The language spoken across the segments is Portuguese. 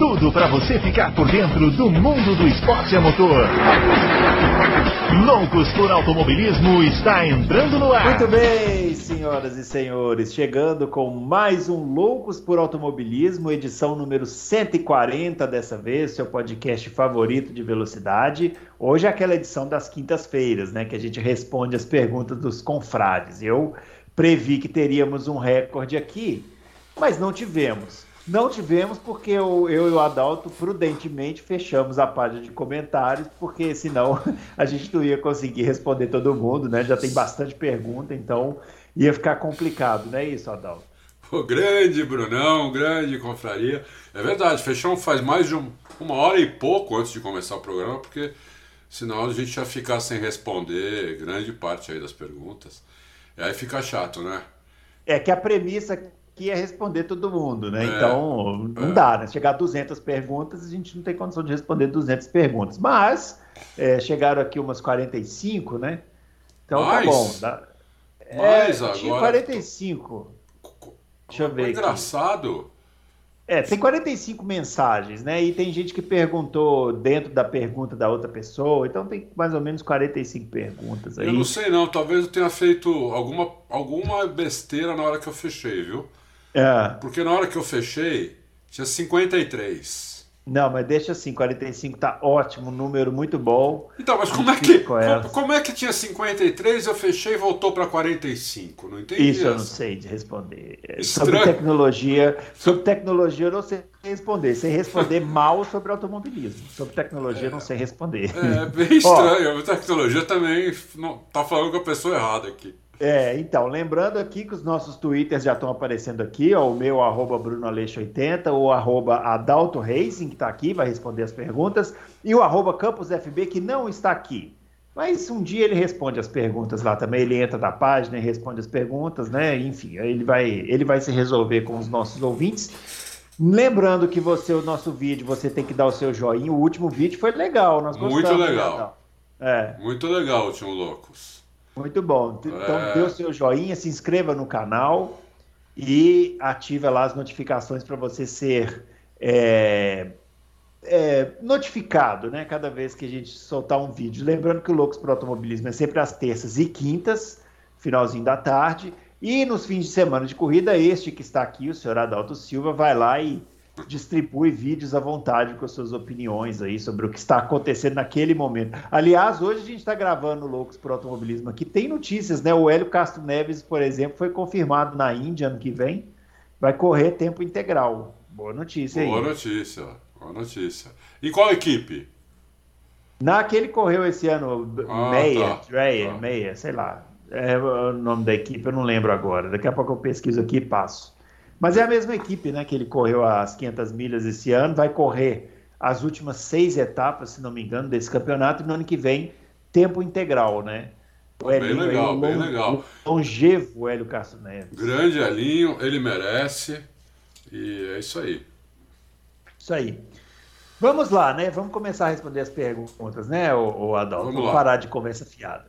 tudo para você ficar por dentro do mundo do esporte a motor. Loucos por Automobilismo está entrando no ar. Muito bem, senhoras e senhores, chegando com mais um Loucos por Automobilismo, edição número 140 dessa vez, seu podcast favorito de velocidade. Hoje é aquela edição das quintas-feiras, né, que a gente responde as perguntas dos confrades. Eu previ que teríamos um recorde aqui, mas não tivemos. Não tivemos porque eu, eu e o Adalto prudentemente fechamos a página de comentários, porque senão a gente não ia conseguir responder todo mundo, né? Já tem bastante pergunta, então ia ficar complicado, não é isso, Adalto? Pô, grande Brunão, grande confraria. É verdade, fechamos faz mais de um, uma hora e pouco antes de começar o programa, porque senão a gente ia ficar sem responder grande parte aí das perguntas. E aí fica chato, né? É que a premissa que ia responder todo mundo, né? É, então, não é. dá, né? Chegar a 200 perguntas, a gente não tem condição de responder 200 perguntas. Mas, é, chegaram aqui umas 45, né? Então, tá Mais? tá bom. Dá... Mais é, agora... Tinha 45. Deixa eu ver Engraçado. Aqui. É, tem 45 mensagens, né? E tem gente que perguntou dentro da pergunta da outra pessoa, então tem mais ou menos 45 perguntas aí. Eu não sei não, talvez eu tenha feito alguma, alguma besteira na hora que eu fechei, viu? É. Porque na hora que eu fechei, tinha 53. Não, mas deixa assim, 45 tá ótimo, número muito bom. Então, mas como é que como, como, é que tinha 53, eu fechei e voltou para 45? Não entendi. Isso essa. eu não sei de responder. Estranho. Sobre tecnologia, sobre tecnologia eu não sei responder. Sei responder mal sobre automobilismo. Sobre tecnologia é. não sei responder. É, bem estranho. Ó, a tecnologia também não, tá falando com a pessoa errada aqui. É, então, lembrando aqui que os nossos twitters já estão aparecendo aqui, ó, o meu arroba brunoaleixo80, o arroba Adalto Racing, que está aqui, vai responder as perguntas, e o arroba campusfb, que não está aqui. Mas um dia ele responde as perguntas lá também, ele entra na página e responde as perguntas, né? Enfim, ele vai, ele vai se resolver com os nossos ouvintes. Lembrando que você, o nosso vídeo, você tem que dar o seu joinha. O último vídeo foi legal, nós gostamos. Muito legal. É. Muito legal, último Loucos. Muito bom. Então, é... dê o seu joinha, se inscreva no canal e ative lá as notificações para você ser é, é, notificado, né? Cada vez que a gente soltar um vídeo. Lembrando que o Loucos para Automobilismo é sempre às terças e quintas, finalzinho da tarde. E nos fins de semana de corrida, este que está aqui, o senhor Adalto Silva, vai lá e distribui vídeos à vontade com as suas opiniões aí sobre o que está acontecendo naquele momento. Aliás, hoje a gente está gravando Loucos por Automobilismo aqui. Tem notícias, né? O Hélio Castro Neves, por exemplo, foi confirmado na Índia ano que vem. Vai correr tempo integral. Boa notícia boa aí. Boa notícia, boa notícia. E qual equipe? Naquele correu esse ano, ah, Meia, tá. Dreyer, tá. Meia, sei lá. É o nome da equipe, eu não lembro agora. Daqui a pouco eu pesquiso aqui e passo. Mas é a mesma equipe, né? Que ele correu as 500 milhas esse ano, vai correr as últimas seis etapas, se não me engano, desse campeonato, e no ano que vem, tempo integral, né? O Elinho, bem legal, bem legal. Longevo Hélio Castro Neves. Grande Elinho, ele merece. E é isso aí. Isso aí. Vamos lá, né? Vamos começar a responder as perguntas, né, o, o Adalto? Vamos, Vamos parar de conversa fiada.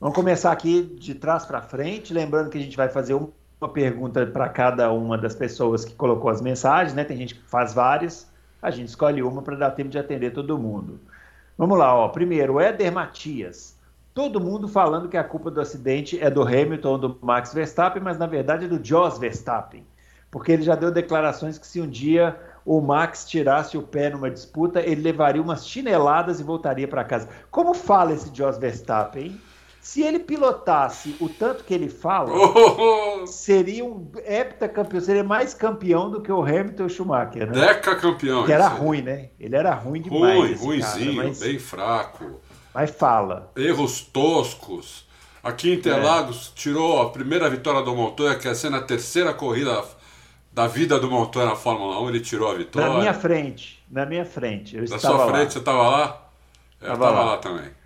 Vamos começar aqui de trás para frente, lembrando que a gente vai fazer um uma pergunta para cada uma das pessoas que colocou as mensagens, né? Tem gente que faz várias, a gente escolhe uma para dar tempo de atender todo mundo. Vamos lá, ó. Primeiro, Éder Matias. Todo mundo falando que a culpa do acidente é do Hamilton ou do Max Verstappen, mas na verdade é do Jos Verstappen. Porque ele já deu declarações que se um dia o Max tirasse o pé numa disputa, ele levaria umas chineladas e voltaria para casa. Como fala esse Jos Verstappen, hein? Se ele pilotasse o tanto que ele fala, oh! seria um heptacampeão, seria mais campeão do que o Hamilton e o Schumacher. Né? Deca campeão. Que era ruim, né? Ele era ruim demais. Ruim, ruimzinho, cara, mas... bem fraco. Mas fala. Erros toscos. Aqui em Interlagos é. tirou a primeira vitória do Montoya, que ia ser na terceira corrida da vida do Montoya na Fórmula 1, ele tirou a vitória. Na minha frente, na minha frente. Eu na sua frente, lá. você estava lá? Eu estava lá. lá também.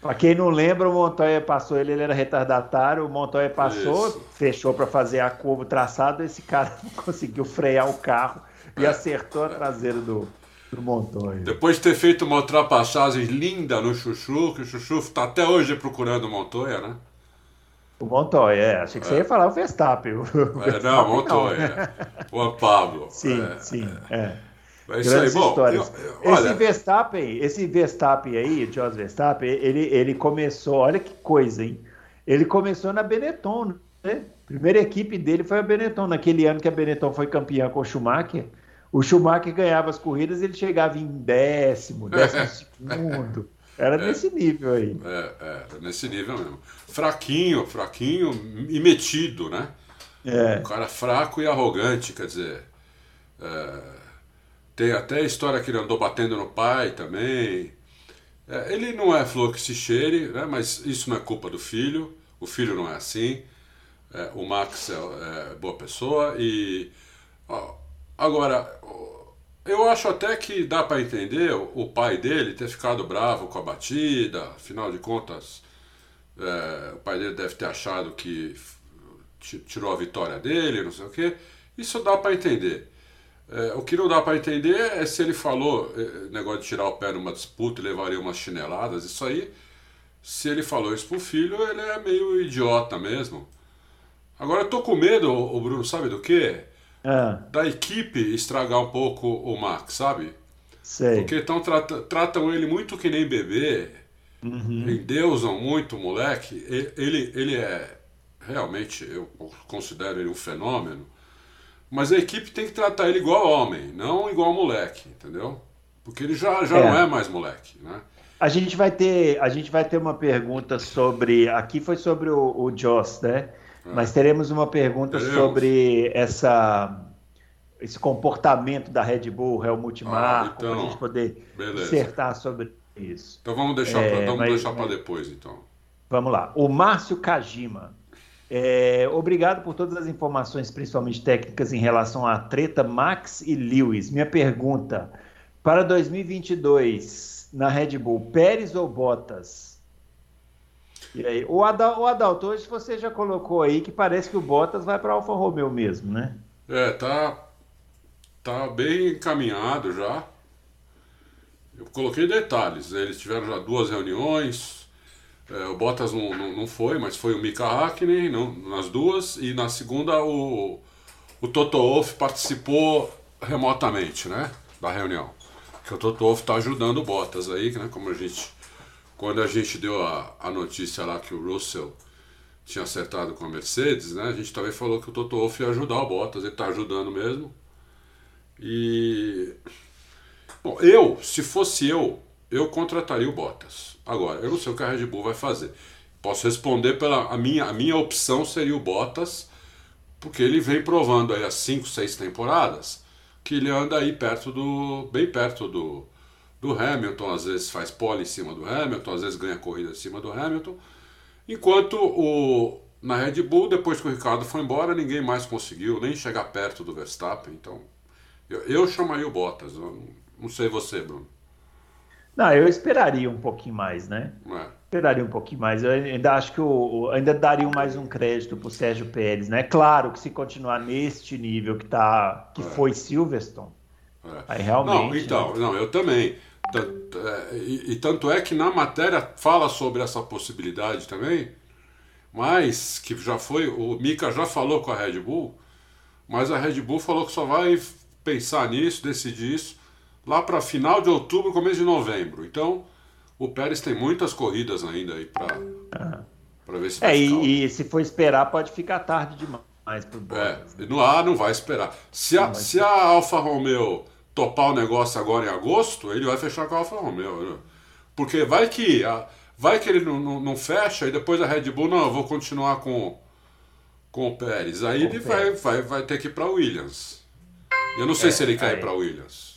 Para quem não lembra, o Montoya passou, ele, ele era retardatário, o Montoya passou, Isso. fechou para fazer a curva traçado, esse cara conseguiu frear o carro e é. acertou a traseira do, Pro Montoya. Depois de ter feito uma ultrapassagem linda no Chuchu, que o Chuchu está até hoje procurando o Montoya, né? O Montoya, é. Achei que é. você ia falar o Verstappen. O Verstappen é, não, o Montoya. Não. O Pablo. Sim, é, sim. É. É isso aí, bom. Eu, eu, esse Verstappen, esse Verstappen aí, Jos Verstappen, ele, ele começou, olha que coisa, hein? Ele começou na Benetton, né? Primeira equipe dele foi a Benetton, naquele ano que a Benetton foi campeã com o Schumacher. O Schumacher ganhava as corridas, ele chegava em décimo, décimo segundo. Era é, nesse nível aí. É, é, nesse nível mesmo. Fraquinho, fraquinho e metido, né? É. Um cara fraco e arrogante, quer dizer. É, tem até a história que ele andou batendo no pai também. É, ele não é flor que se cheire, né? mas isso não é culpa do filho. O filho não é assim. É, o Max é, é boa pessoa e. Ó, agora, eu acho até que dá para entender o pai dele ter ficado bravo com a batida, afinal de contas, é, o pai dele deve ter achado que tirou a vitória dele, não sei o quê. Isso dá para entender. É, o que não dá para entender é se ele falou é, negócio de tirar o pé numa disputa e levaria umas chineladas. Isso aí, se ele falou isso pro filho, ele é meio idiota mesmo. Agora eu tô com medo, o Bruno, sabe do quê? é. da equipe estragar um pouco o Max, sabe? Sei. Porque então trata, tratam ele muito que nem bebê, uhum. endeusam muito o moleque. Ele, ele é realmente, eu considero ele um fenômeno, mas a equipe tem que tratar ele igual homem, não igual moleque, entendeu? Porque ele já, já é. não é mais moleque, né? A gente vai ter, a gente vai ter uma pergunta sobre, aqui foi sobre o, o Joss, né? É. Mas teremos uma pergunta teremos. sobre essa, esse comportamento da Red Bull, Helmut ah, Marko, então, para a gente poder beleza. dissertar sobre isso. Então vamos deixar é, para deixar mas... depois, então. Vamos lá. O Márcio Kajima. É, obrigado por todas as informações, principalmente técnicas, em relação à treta Max e Lewis. Minha pergunta: para 2022, na Red Bull, Pérez ou Bottas? E aí, o, Adal, o Adalto, hoje você já colocou aí que parece que o Bottas vai para Alfa Romeo mesmo, né? É, tá, tá bem encaminhado já. Eu coloquei detalhes. Eles tiveram já duas reuniões. É, o Bottas não, não, não, foi, mas foi o Mika Hakkinen não, nas duas. E na segunda o, o Toto Wolff participou remotamente, né? Da reunião. Que o Toto Wolff está ajudando o Bottas aí, né? Como a gente quando a gente deu a, a notícia lá que o Russell tinha acertado com a Mercedes, né? A gente também falou que o Toto Wolff ia ajudar o Bottas, ele está ajudando mesmo. E bom, eu, se fosse eu, eu contrataria o Bottas. Agora, eu não sei o que a Red Bull vai fazer. Posso responder pela a minha a minha opção seria o Bottas, porque ele vem provando aí há 5, 6 temporadas que ele anda aí perto do bem perto do do Hamilton, às vezes faz pole em cima do Hamilton, às vezes ganha corrida em cima do Hamilton. Enquanto o, na Red Bull, depois que o Ricardo foi embora, ninguém mais conseguiu nem chegar perto do Verstappen. Então, eu, eu chamaria o Bottas. não, não sei você, Bruno. Não, eu esperaria um pouquinho mais, né? É. Esperaria um pouquinho mais. Eu ainda acho que o, ainda daria mais um crédito para o Sérgio Pérez, né? Claro que se continuar neste nível que tá, que é. foi Silverstone, é. aí realmente. Não, então, né? não, eu também. É, e, e, tanto é que na matéria fala sobre essa possibilidade também, mas que já foi, o Mika já falou com a Red Bull, mas a Red Bull falou que só vai pensar nisso, decidir isso lá para final de outubro, começo de novembro. Então, o Pérez tem muitas corridas ainda aí para ah. ver se É, e, e, se for esperar, pode ficar tarde demais pro Bottas. É, no ar não vai esperar. Se a, se a Alfa Romeo topar o negócio agora em agosto, ele vai fechar com a Alfa Romeo. Né? Porque vai que, vai que ele não, não, não, fecha e depois a Red Bull, não, eu vou continuar com, com o Pérez. Aí com ele vai, vai, vai ter que ir para Williams. Eu não sei é, se ele ir para Williams.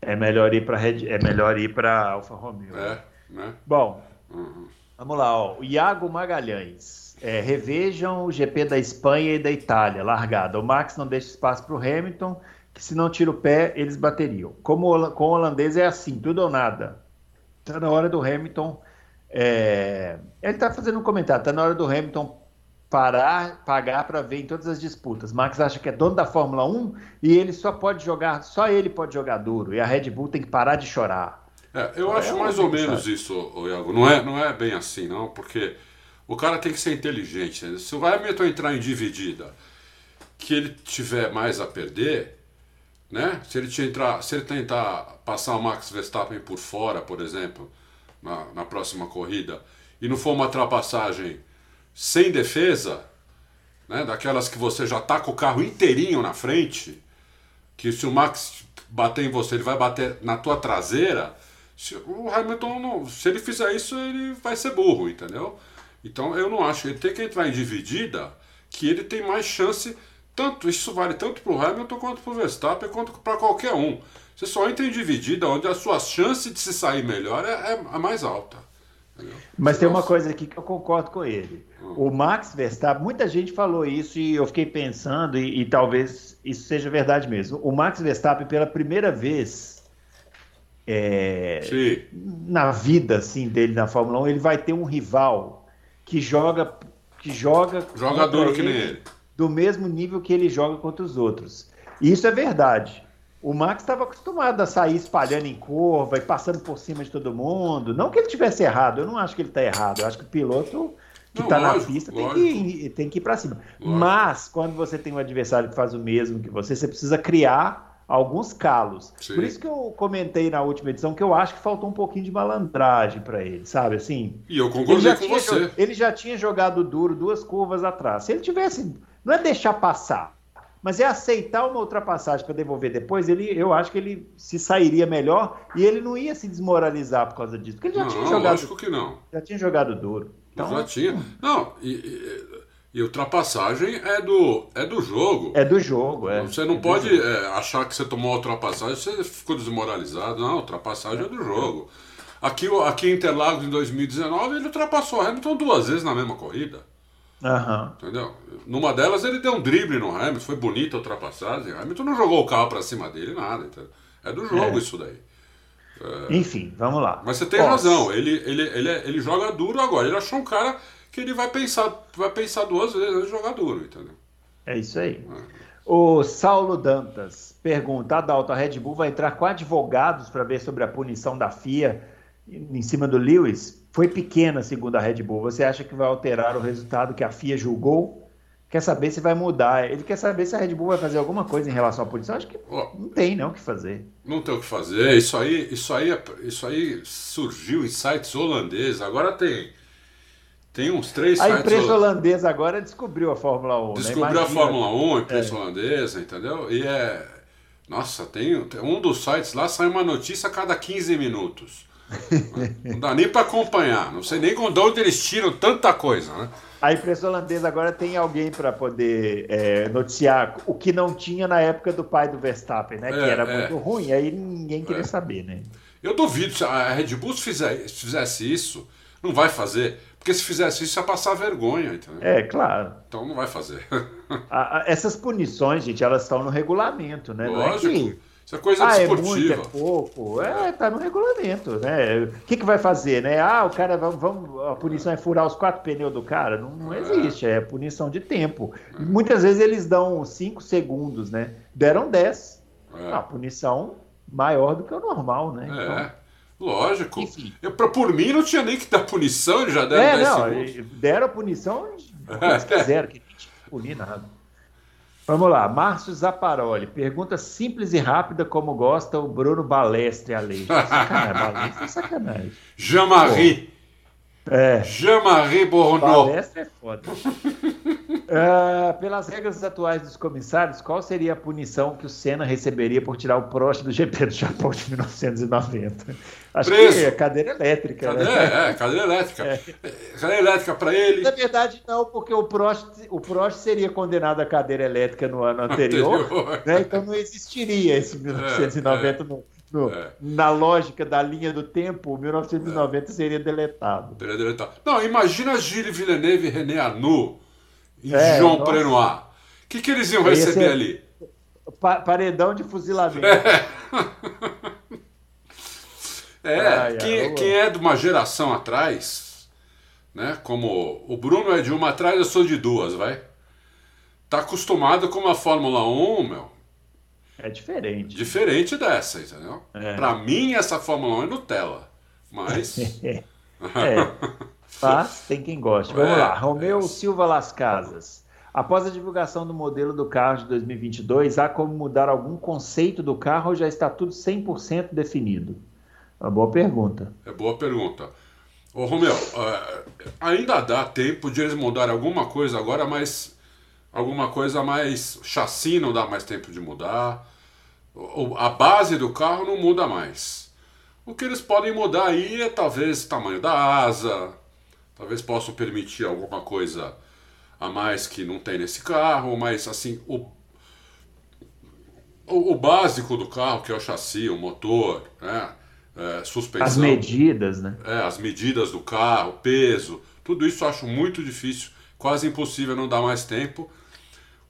É melhor ir para é melhor ir para Alfa Romeo. É, né? Bom, uhum. vamos lá, ó. O Iago Magalhães. É, revejam o GP da Espanha e da Itália, largada. O Max não deixa espaço para o Hamilton que se não tira o pé, eles bateriam. Como com o holandês é assim, tudo ou nada. Está na hora do Hamilton. É... Ele está fazendo um comentário, está na hora do Hamilton parar, pagar para ver em todas as disputas. Max acha que é dono da Fórmula 1 e ele só pode jogar, só ele pode jogar duro. E a Red Bull tem que parar de chorar. É, eu é acho mais ou menos sabe. isso, Iago. Não é, não é bem assim, não, porque o cara tem que ser inteligente. Se o Hamilton entrar em dividida, que ele tiver mais a perder, né? Se ele, entrar, se ele tentar passar o Max Verstappen por fora, por exemplo, na, na próxima corrida, e não for uma ultrapassagem sem defesa, né, daquelas que você já tá com o carro inteirinho na frente, que se o Max bater em você, ele vai bater na tua traseira. Se, o Hamilton, não, se ele fizer isso, ele vai ser burro, entendeu? Então eu não acho. Ele tem que entrar em dividida, que ele tem mais chance. Tanto isso vale tanto para o Hamilton quanto para o Verstappen, quanto para qualquer um. Você só entra em dividida onde a sua chance de se sair melhor é, é a mais alta. Mas tem uma coisa aqui que eu concordo com ele. Hum. O Max Verstappen, muita gente falou isso e eu fiquei pensando, e, e, talvez isso seja verdade mesmo. O Max Verstappen, pela primeira vez é, na vida assim, dele na Fórmula 1, ele vai ter um rival que joga. Que joga, joga duro que nem ele. Do mesmo nível que ele joga contra os outros. E isso é verdade. O Max estava acostumado a sair espalhando em curva e passando por cima de todo mundo. Não que ele tivesse errado, eu não acho que ele está errado. Eu acho que o piloto que está na pista tem que, ir, tem que ir para cima. Lógico. Mas, quando você tem um adversário que faz o mesmo que você, você precisa criar alguns calos. Sim. Por isso que eu comentei na última edição que eu acho que faltou um pouquinho de malandragem para ele, sabe assim? E eu concordei com você. Ele já tinha jogado duro duas curvas atrás. Se ele tivesse. Não é deixar passar mas é aceitar uma ultrapassagem para devolver depois, ele, eu acho que ele se sairia melhor e ele não ia se desmoralizar por causa disso. Porque ele já não, tinha jogado. Lógico que não. Já tinha jogado duro. Então, já tinha. Não, e, e, e, ultrapassagem é do, é do jogo. É do jogo, é. Você não é pode é, achar que você tomou a ultrapassagem você ficou desmoralizado. Não, ultrapassagem é, é do jogo. Aqui, aqui em Interlagos, em 2019, ele ultrapassou o Hamilton duas vezes na mesma corrida. Uhum. Entendeu? Numa delas ele deu um drible no Hamilton, foi bonita a ultrapassagem. O Hamilton não jogou o carro para cima dele, nada. Entendeu? É do jogo é. isso daí. É... Enfim, vamos lá. Mas você tem Posso. razão, ele, ele, ele, ele joga duro agora. Ele achou um cara que ele vai pensar, vai pensar duas vezes antes de jogar duro, entendeu? É isso aí. É. O Saulo Dantas pergunta: Adalto, a Red Bull vai entrar com advogados para ver sobre a punição da FIA em cima do Lewis? Foi pequena, segundo a Red Bull. Você acha que vai alterar o resultado que a FIA julgou? Quer saber se vai mudar? Ele quer saber se a Red Bull vai fazer alguma coisa em relação à punição. Acho que não tem não o que fazer. Não tem o que fazer. Isso aí, isso aí, é, isso aí surgiu em sites holandeses. Agora tem tem uns três a sites. A imprensa holandesa agora descobriu a Fórmula 1. Né? Descobriu né? a Fórmula 1, a imprensa é. holandesa, entendeu? E é. Nossa, tem, tem um dos sites lá sai uma notícia a cada 15 minutos. Não dá nem para acompanhar. Não sei nem de onde eles tiram tanta coisa, né? A imprensa holandesa agora tem alguém para poder é, noticiar o que não tinha na época do pai do Verstappen, né? É, que era é. muito ruim, aí ninguém queria é. saber, né? Eu duvido se a Red Bull fizer, fizesse isso, não vai fazer. Porque se fizesse isso, ia passar vergonha, entendeu? É, claro. Então não vai fazer. a, a, essas punições, gente, elas estão no regulamento, né? Lógico. Não é que isso é coisa ah, desportiva. É muito, é pouco. É, tá no regulamento, né? O que, que vai fazer, né? Ah, o cara, vamos, vamos, a punição é furar os quatro pneus do cara? Não, não é. existe, é punição de tempo. É. Muitas vezes eles dão cinco segundos, né? Deram dez. É. A punição maior do que o normal, né? É. Então, Lógico. Enfim. Eu, pra, por mim não tinha nem que dar punição, eles já deram é, 10 não, segundos. Deram a punição, eles quiseram, que não tinha que punir nada. Vamos lá, Márcio Zaparoli. Pergunta simples e rápida, como gosta o Bruno Balestre a lei. Sacanagem, Balestre é sacanagem. Jean-Marie. É. Jean-Marie Bourneau. Balestre é foda. Uh, pelas regras atuais dos comissários, qual seria a punição que o Senna receberia por tirar o Prost do GP do Japão de 1990? Acho Preso. que é cadeira elétrica. Cadeira, né? É, cadeira elétrica. É. Cadeira elétrica para ele. Na verdade, não, porque o Prost, o Prost seria condenado à cadeira elétrica no ano anterior, anterior. Né? então não existiria esse 1990 é, é. no, é. na lógica da linha do tempo, 1990 seria deletado. Seria deletado. Não, imagina Gilles Villeneuve e René Arnoux em é, João nossa. Prenoir. O que, que eles iam receber ali? Pa paredão de fuzilamento. É, é ai, quem, ai, quem, é de uma geração atrás, né? Como o Bruno é de uma atrás, eu sou de duas, vai. Tá acostumado com uma Fórmula 1, meu. É diferente. Diferente dessa, entendeu? É. Pra mim, essa Fórmula 1 é Nutella. Mas. é. Mas tem quem goste. Vamos é, lá. Romeu é. Silva Las Casas. Após a divulgação do modelo do carro de 2022, há como mudar algum conceito do carro ou já está tudo 100% definido? Uma boa pergunta. É boa pergunta. Ô, Romeu, uh, ainda dá tempo de eles mudarem alguma coisa agora, mas alguma coisa mais chassi não dá mais tempo de mudar. A base do carro não muda mais. O que eles podem mudar aí é talvez o tamanho da asa, talvez possam permitir alguma coisa a mais que não tem nesse carro, mas assim, o, o, o básico do carro, que é o chassi, o motor, né? É, suspensão. As medidas, né? É, as medidas do carro, peso, tudo isso eu acho muito difícil, quase impossível não dar mais tempo.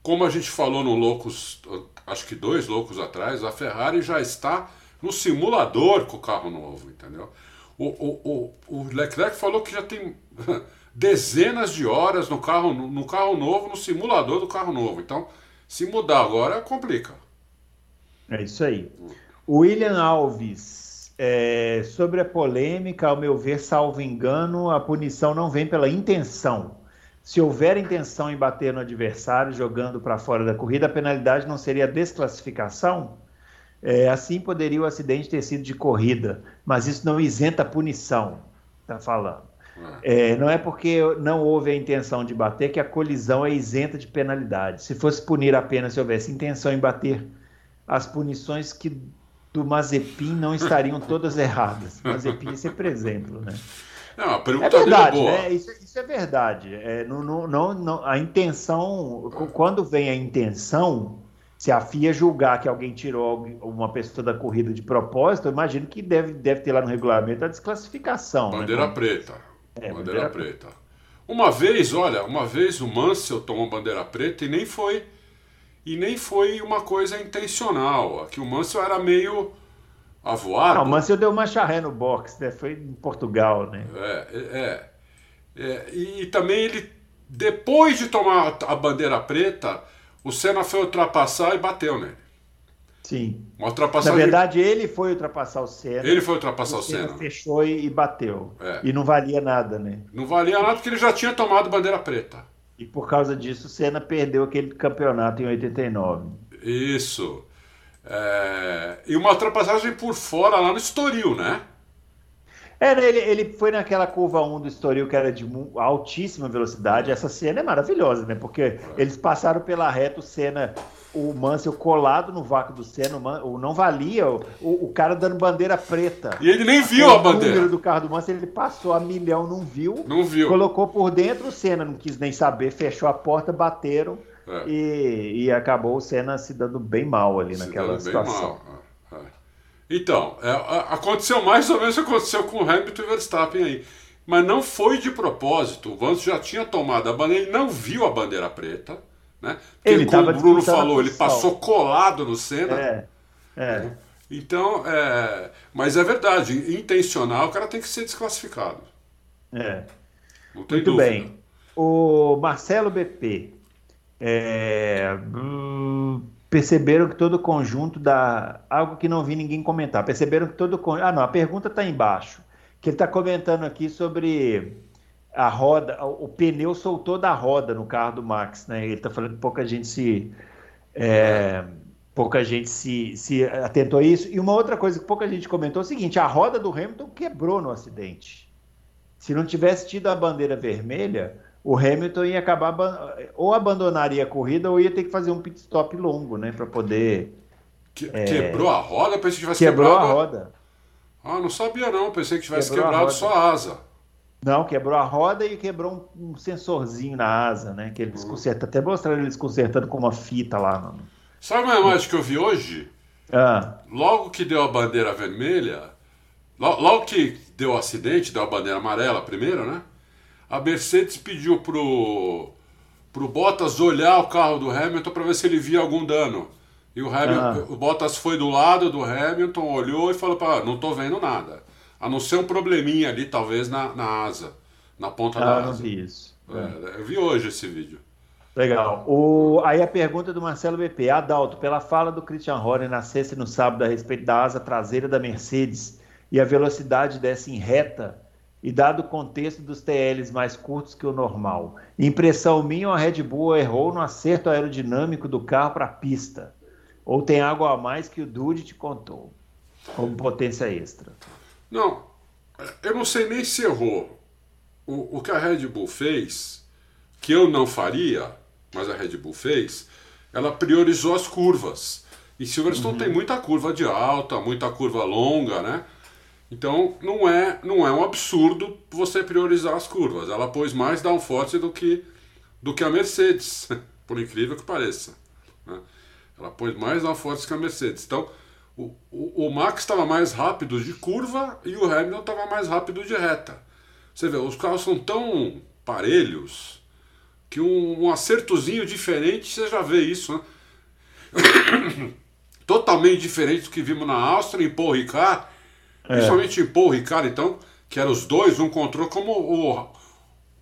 Como a gente falou no Loucos, acho que dois Loucos atrás, a Ferrari já está no simulador com o carro novo, entendeu? O, o, o, o Leclerc falou que já tem dezenas de horas no carro, no carro novo, no simulador do carro novo. Então, se mudar agora, complica. É isso aí. William Alves, é, sobre a polêmica, ao meu ver, salvo engano, a punição não vem pela intenção. Se houver intenção em bater no adversário jogando para fora da corrida, a penalidade não seria desclassificação? É, assim poderia o acidente ter sido de corrida, mas isso não isenta a punição, está falando. É, não é porque não houve a intenção de bater que a colisão é isenta de penalidade. Se fosse punir apenas se houvesse intenção em bater, as punições que do Mazepin não estariam todas erradas. Mazepin é sempre exemplo, né? Não, a pergunta é verdade, né? Isso, isso, é verdade. É, não, não, não, a intenção, quando vem a intenção, se a FIA julgar que alguém tirou uma pessoa da corrida de propósito, eu imagino que deve, deve ter lá no regulamento a desclassificação. Né? Bandeira né? preta. É, bandeira, bandeira preta. Uma vez, olha, uma vez o Mansell tomou bandeira preta e nem foi e nem foi uma coisa intencional. Aqui o Mansell era meio avoado. Não, o Mansell deu uma charré no box, né? Foi em Portugal, né? É, é, é. E, e também ele, depois de tomar a bandeira preta, o Senna foi ultrapassar e bateu nele. Sim. Uma ultrapassagem... Na verdade, ele foi ultrapassar o Senna. Ele foi ultrapassar o, o Senna. Senna. fechou e, bateu. É. E não valia nada, né? Não valia nada porque ele já tinha tomado bandeira preta. E por causa disso, o Senna perdeu aquele campeonato em 89. Isso. É... E uma ultrapassagem por fora lá no Estoril, né? É, né, ele, ele foi naquela curva 1 do Estoril que era de altíssima velocidade. Essa cena é maravilhosa, né? Porque é. eles passaram pela reta, o Senna o Mansell colado no vácuo do Senna, o não valia, o, o, cara dando bandeira preta. E ele nem viu a bandeira. O número do carro do Mansell, ele passou a milhão, não viu. Não viu. Colocou por dentro, o Senna não quis nem saber, fechou a porta, bateram é. e, e acabou o Senna se dando bem mal ali se naquela situação. É, é. Então, é, aconteceu mais ou menos o que aconteceu com o Hamilton e Verstappen aí. Mas não foi de propósito. O Vance já tinha tomado a bandeira, ele não viu a bandeira preta. Né? Porque, ele como o Bruno falou, ele passou colado no Senna. É, é. Então, é, mas é verdade, intencional, o cara tem que ser desclassificado. É. Muito dúvida. bem. O Marcelo BP. É, perceberam que todo o conjunto da. Algo que não vi ninguém comentar. Perceberam que todo o conjunto. Ah, não, a pergunta está embaixo. Que ele está comentando aqui sobre a roda, o pneu soltou da roda no carro do Max, né? Ele está falando que pouca gente se é, pouca gente se, se atentou a isso. E uma outra coisa que pouca gente comentou é o seguinte: a roda do Hamilton quebrou no acidente. Se não tivesse tido a bandeira vermelha, o Hamilton ia acabar ou abandonaria a corrida ou ia ter que fazer um pit stop longo, né, para poder que, é... Quebrou a roda? Pensei que tivesse quebrou quebrado a roda. Ah, não sabia não. Pensei que tivesse quebrou quebrado a só a asa. Não, quebrou a roda e quebrou um, um sensorzinho na asa, né? Que eles uhum. consertam. Até mostraram eles consertando com uma fita lá. Mano. Sabe uma imagem que eu vi hoje? Ah. Logo que deu a bandeira vermelha, logo, logo que deu o acidente, deu a bandeira amarela primeiro, né? A Mercedes pediu pro, pro Bottas olhar o carro do Hamilton para ver se ele via algum dano. E o, Hamilton, ah. o Bottas foi do lado do Hamilton, olhou e falou: para não tô vendo nada. A não ser um probleminha ali, talvez, na, na asa. na ponta ah, da asa. não vi isso. É, eu vi hoje esse vídeo. Legal. O, aí a pergunta do Marcelo BP. Adalto, pela fala do Christian Horner na sexta e no sábado a respeito da asa traseira da Mercedes e a velocidade dessa em reta, e dado o contexto dos TLs mais curtos que o normal, impressão minha, a Red Bull errou no acerto aerodinâmico do carro para a pista. Ou tem algo a mais que o Dude te contou, como potência extra? Não, eu não sei nem se errou. O, o que a Red Bull fez, que eu não faria, mas a Red Bull fez, ela priorizou as curvas. E Silverstone uhum. tem muita curva de alta, muita curva longa, né? Então não é, não é um absurdo você priorizar as curvas. Ela pôs mais downforce do que, do que a Mercedes, por incrível que pareça. Né? Ela pôs mais downforce que a Mercedes. Então o, o, o Max estava mais rápido de curva e o Hamilton estava mais rápido de reta. Você vê, os carros são tão parelhos que um, um acertozinho diferente você já vê isso, né? Totalmente diferente do que vimos na Áustria em Paul Ricard. Principalmente em Paul Ricard, então, que eram os dois, um controle, como o,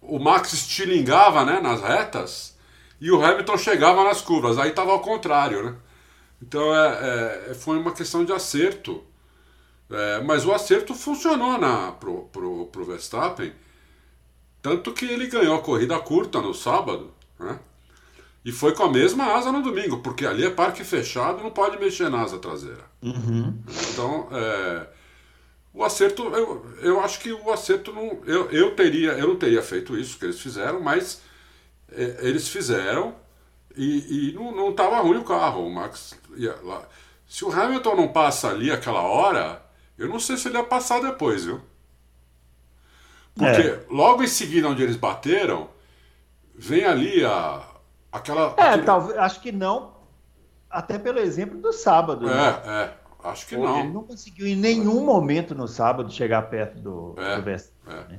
o Max estilingava né, nas retas e o Hamilton chegava nas curvas. Aí estava ao contrário, né? Então é, é, foi uma questão de acerto. É, mas o acerto funcionou na, pro, pro, pro Verstappen. Tanto que ele ganhou a corrida curta no sábado, né? E foi com a mesma asa no domingo, porque ali é parque fechado, não pode mexer na asa traseira. Uhum. Então, é, o acerto, eu, eu acho que o acerto não. Eu, eu, teria, eu não teria feito isso que eles fizeram, mas é, eles fizeram e, e não estava ruim o carro. O Max ia lá. Se o Hamilton não passa ali aquela hora, eu não sei se ele ia passar depois, viu? Porque é. logo em seguida onde eles bateram, vem ali a, aquela. É, aquele... talvez, acho que não, até pelo exemplo do sábado. É, né? é. Acho que Pô, não. Ele não conseguiu em nenhum momento no sábado chegar perto do, é, do Verstappen. É. Né?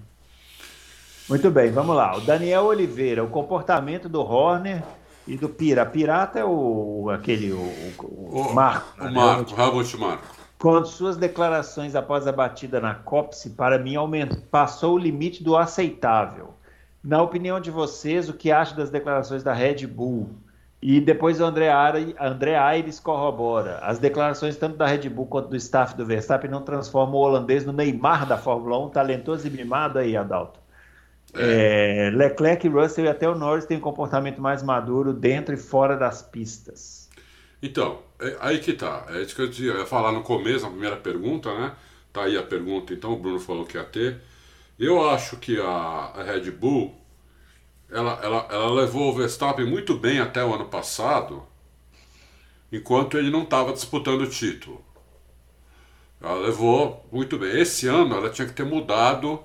Muito bem, vamos lá. O Daniel Oliveira, o comportamento do Horner e do Pira. Pirata é o aquele o, o, o Marco. O Marco, né? Helmut Marco. Com suas declarações após a batida na Copse, para mim aumentou, passou o limite do aceitável. Na opinião de vocês, o que acha das declarações da Red Bull? E depois o André, André Aires corrobora. As declarações tanto da Red Bull quanto do staff do Verstappen não transformam o holandês no Neymar da Fórmula 1, talentoso e mimado aí, Adalto. É. É, Leclerc, Russell e até o Norris têm um comportamento mais maduro dentro e fora das pistas. Então, é, aí que tá. É isso que eu ia falar no começo, a primeira pergunta, né? Tá aí a pergunta, então o Bruno falou que ia ter. Eu acho que a, a Red Bull ela, ela, ela levou o Verstappen muito bem até o ano passado, enquanto ele não estava disputando o título. Ela levou muito bem. Esse ano ela tinha que ter mudado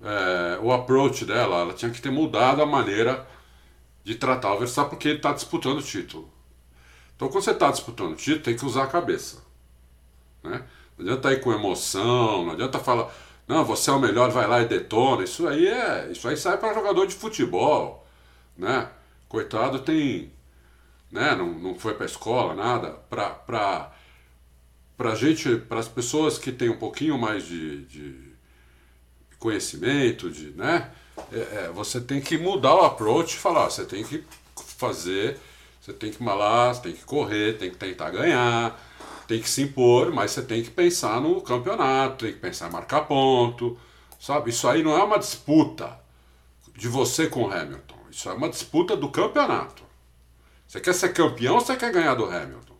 é, o approach dela, ela tinha que ter mudado a maneira de tratar o Verstappen porque ele está disputando o título. Então quando você está disputando o título, tem que usar a cabeça. Né? Não adianta ir com emoção, não adianta falar não, você é o melhor, vai lá e detona. Isso aí é, isso aí sai para jogador de futebol, né? Coitado tem, né? Não, não foi para escola, nada. Para para para gente, para as pessoas que têm um pouquinho mais de, de conhecimento, de, né? É, é, você tem que mudar o approach e falar, você tem que fazer, você tem que malar, você tem que correr, tem que tentar ganhar tem que se impor, mas você tem que pensar no campeonato, tem que pensar em marcar ponto, sabe? Isso aí não é uma disputa de você com o Hamilton, isso é uma disputa do campeonato. Você quer ser campeão ou você quer ganhar do Hamilton?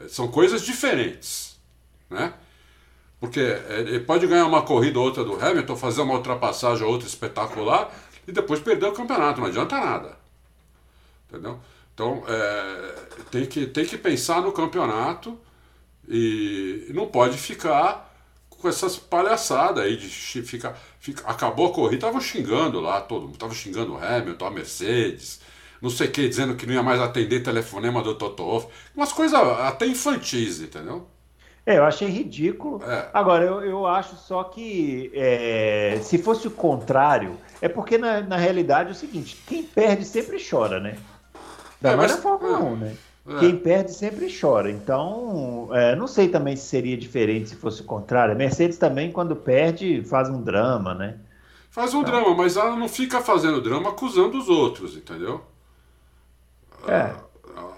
É, são coisas diferentes, né? Porque é, ele pode ganhar uma corrida ou outra do Hamilton, fazer uma ultrapassagem ou outra espetacular e depois perder o campeonato, não adianta nada. Entendeu? Então, é, tem, que, tem que pensar no campeonato e não pode ficar com essas palhaçadas aí de ficar. Fica, acabou a corrida, estavam xingando lá, todo mundo estava xingando o Hamilton, a Mercedes, não sei o que, dizendo que não ia mais atender telefonema do Toto Wolff. Umas coisas até infantis, entendeu? É, eu achei ridículo. É. Agora, eu, eu acho só que é, se fosse o contrário, é porque na, na realidade é o seguinte: quem perde sempre chora, né? Ainda é, mais na Fórmula 1, né? É. Quem perde sempre chora. Então, é, não sei também se seria diferente se fosse o contrário. A Mercedes também, quando perde, faz um drama, né? Faz um drama, mas ela não fica fazendo drama acusando os outros, entendeu? É.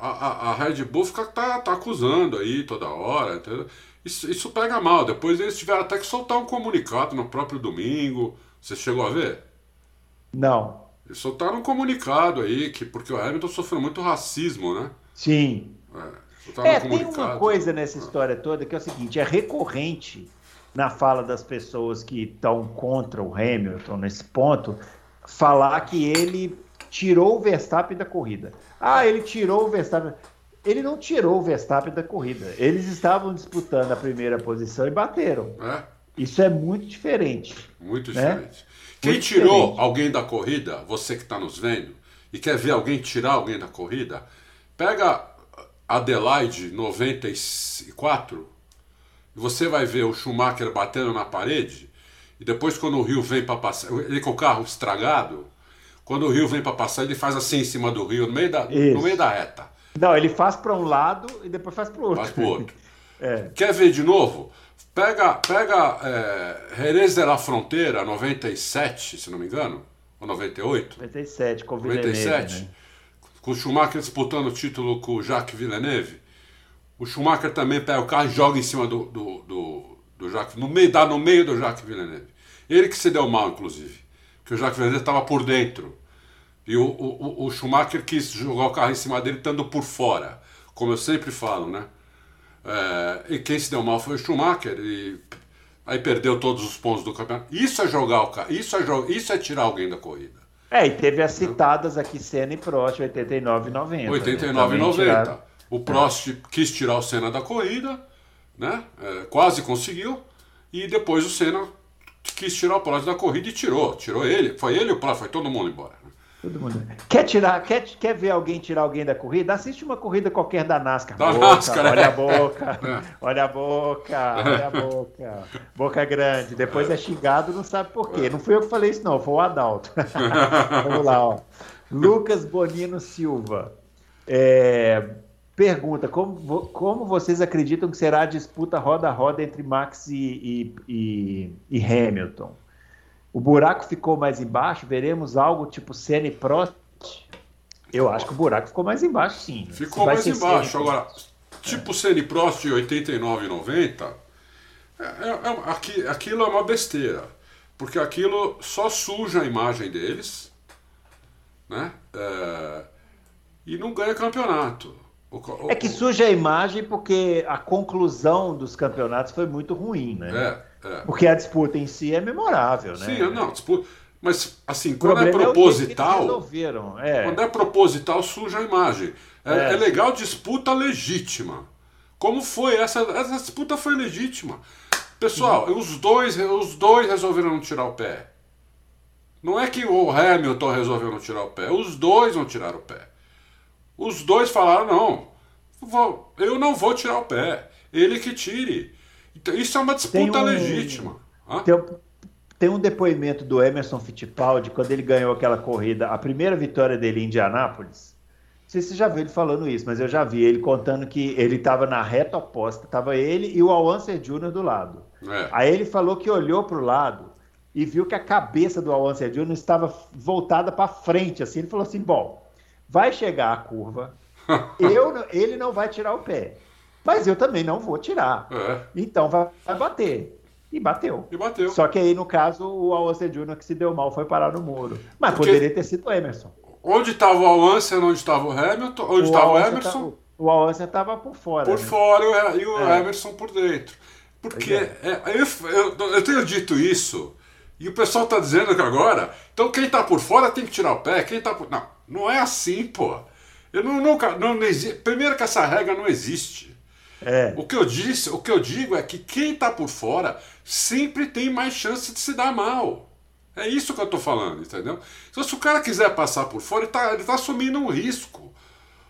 A, a, a Red Bull fica, tá, tá acusando aí toda hora, entendeu? Isso, isso pega mal. Depois eles tiveram até que soltar um comunicado no próprio domingo. Você chegou a ver? Não. Eles soltaram um comunicado aí, que, porque o Hamilton sofreu muito racismo, né? Sim. É, é um tem uma coisa nessa história toda que é o seguinte: é recorrente na fala das pessoas que estão contra o Hamilton nesse ponto, falar que ele tirou o Verstappen da corrida. Ah, ele tirou o Verstappen. Ele não tirou o Verstappen da corrida. Eles estavam disputando a primeira posição e bateram. É? Isso é muito diferente. Muito né? diferente. Quem muito tirou diferente. alguém da corrida, você que está nos vendo, e quer ver alguém tirar alguém da corrida, pega Adelaide 94 e você vai ver o Schumacher batendo na parede e depois quando o Rio vem para passar, ele com o carro estragado, quando o Rio vem para passar, ele faz assim em cima do Rio, no meio da, no meio da reta. Não, ele faz para um lado e depois faz para o outro. Faz para o outro. é. Quer ver de novo? Pega, pega é, Jerez de la Fronteira, 97, se não me engano, ou 98? 97, com o 97. Né? com o Schumacher disputando o título com o Jacques Villeneuve, o Schumacher também pega o carro e joga em cima do, do, do, do Jacques, no meio, dá no meio do Jacques Villeneuve. Ele que se deu mal, inclusive, que o Jacques Villeneuve estava por dentro. E o, o, o Schumacher quis jogar o carro em cima dele, estando por fora, como eu sempre falo, né? É, e quem se deu mal foi o Schumacher, e aí perdeu todos os pontos do campeonato. Isso é jogar o carro, isso é, isso é tirar alguém da corrida. É, e teve as citadas aqui Senna e Prost, 89 e 90. 89 e 90. O Prost é. quis tirar o Senna da corrida, né? É, quase conseguiu. E depois o Senna quis tirar o Prost da corrida e tirou. Tirou ele. Foi ele e o Prost, foi todo mundo embora. Todo mundo. Quer tirar, quer, quer ver alguém tirar alguém da corrida? Assiste uma corrida qualquer da NASCAR. Da boca, NASCAR, olha é. a boca, é. olha a boca, olha a boca. Boca grande. Depois é xingado, não sabe por quê. Não fui eu que falei isso, não, foi o Adalto. Vamos lá, ó. Lucas Bonino Silva. É, pergunta: como, como vocês acreditam que será a disputa roda a roda entre Max e, e, e, e Hamilton? O buraco ficou mais embaixo, veremos algo tipo Senna e Prost. Eu acho que o buraco ficou mais embaixo, sim. Ficou mais embaixo. Agora, tipo Senna e Prost de 89 e 90, é, é, é, aquilo é uma besteira. Porque aquilo só suja a imagem deles, né? É, e não ganha campeonato. O, o, é que suja a imagem porque a conclusão dos campeonatos foi muito ruim, né? É. É. Porque a disputa em si é memorável, né? Sim, não, disputa. Mas, assim, quando é proposital. É é. Quando é proposital, suja a imagem. É, é, é legal disputa legítima. Como foi? Essa, essa disputa foi legítima. Pessoal, uhum. os, dois, os dois resolveram não tirar o pé. Não é que o Hamilton resolveu não tirar o pé. Os dois não tiraram o pé. Os dois falaram: não, eu não vou tirar o pé. Ele que tire. Então, isso é uma disputa um, legítima. Tem, tem, um depoimento do Emerson Fittipaldi quando ele ganhou aquela corrida, a primeira vitória dele em Indianápolis. Não sei se você já viu ele falando isso, mas eu já vi ele contando que ele estava na reta oposta, estava ele e o Alonso Jr. do lado. É. Aí ele falou que olhou para o lado e viu que a cabeça do Alonso Jr. estava voltada para frente, assim. Ele falou assim: bom, vai chegar a curva, eu, ele não vai tirar o pé. Mas eu também não vou tirar. É. Então vai, vai, bater. E bateu. E bateu. Só que aí, no caso, o Alonso Júnior que se deu mal foi parar no muro. Mas Porque poderia ter sido o Emerson. Onde estava o Alonso onde estava o Hamilton? Onde estava o Emerson? Tá, o Alonso estava por fora. Por né? fora e o é. Emerson por dentro. Porque é. É, eu, eu, eu tenho dito isso. E o pessoal está dizendo que agora, então quem está por fora tem que tirar o pé, quem está por. Não, não é assim, pô. Eu não, nunca. Não, não, primeiro que essa regra não existe. É. O que eu disse, o que eu digo é que quem está por fora sempre tem mais chance de se dar mal. É isso que eu estou falando, entendeu? Então, se o cara quiser passar por fora, ele está tá assumindo um risco.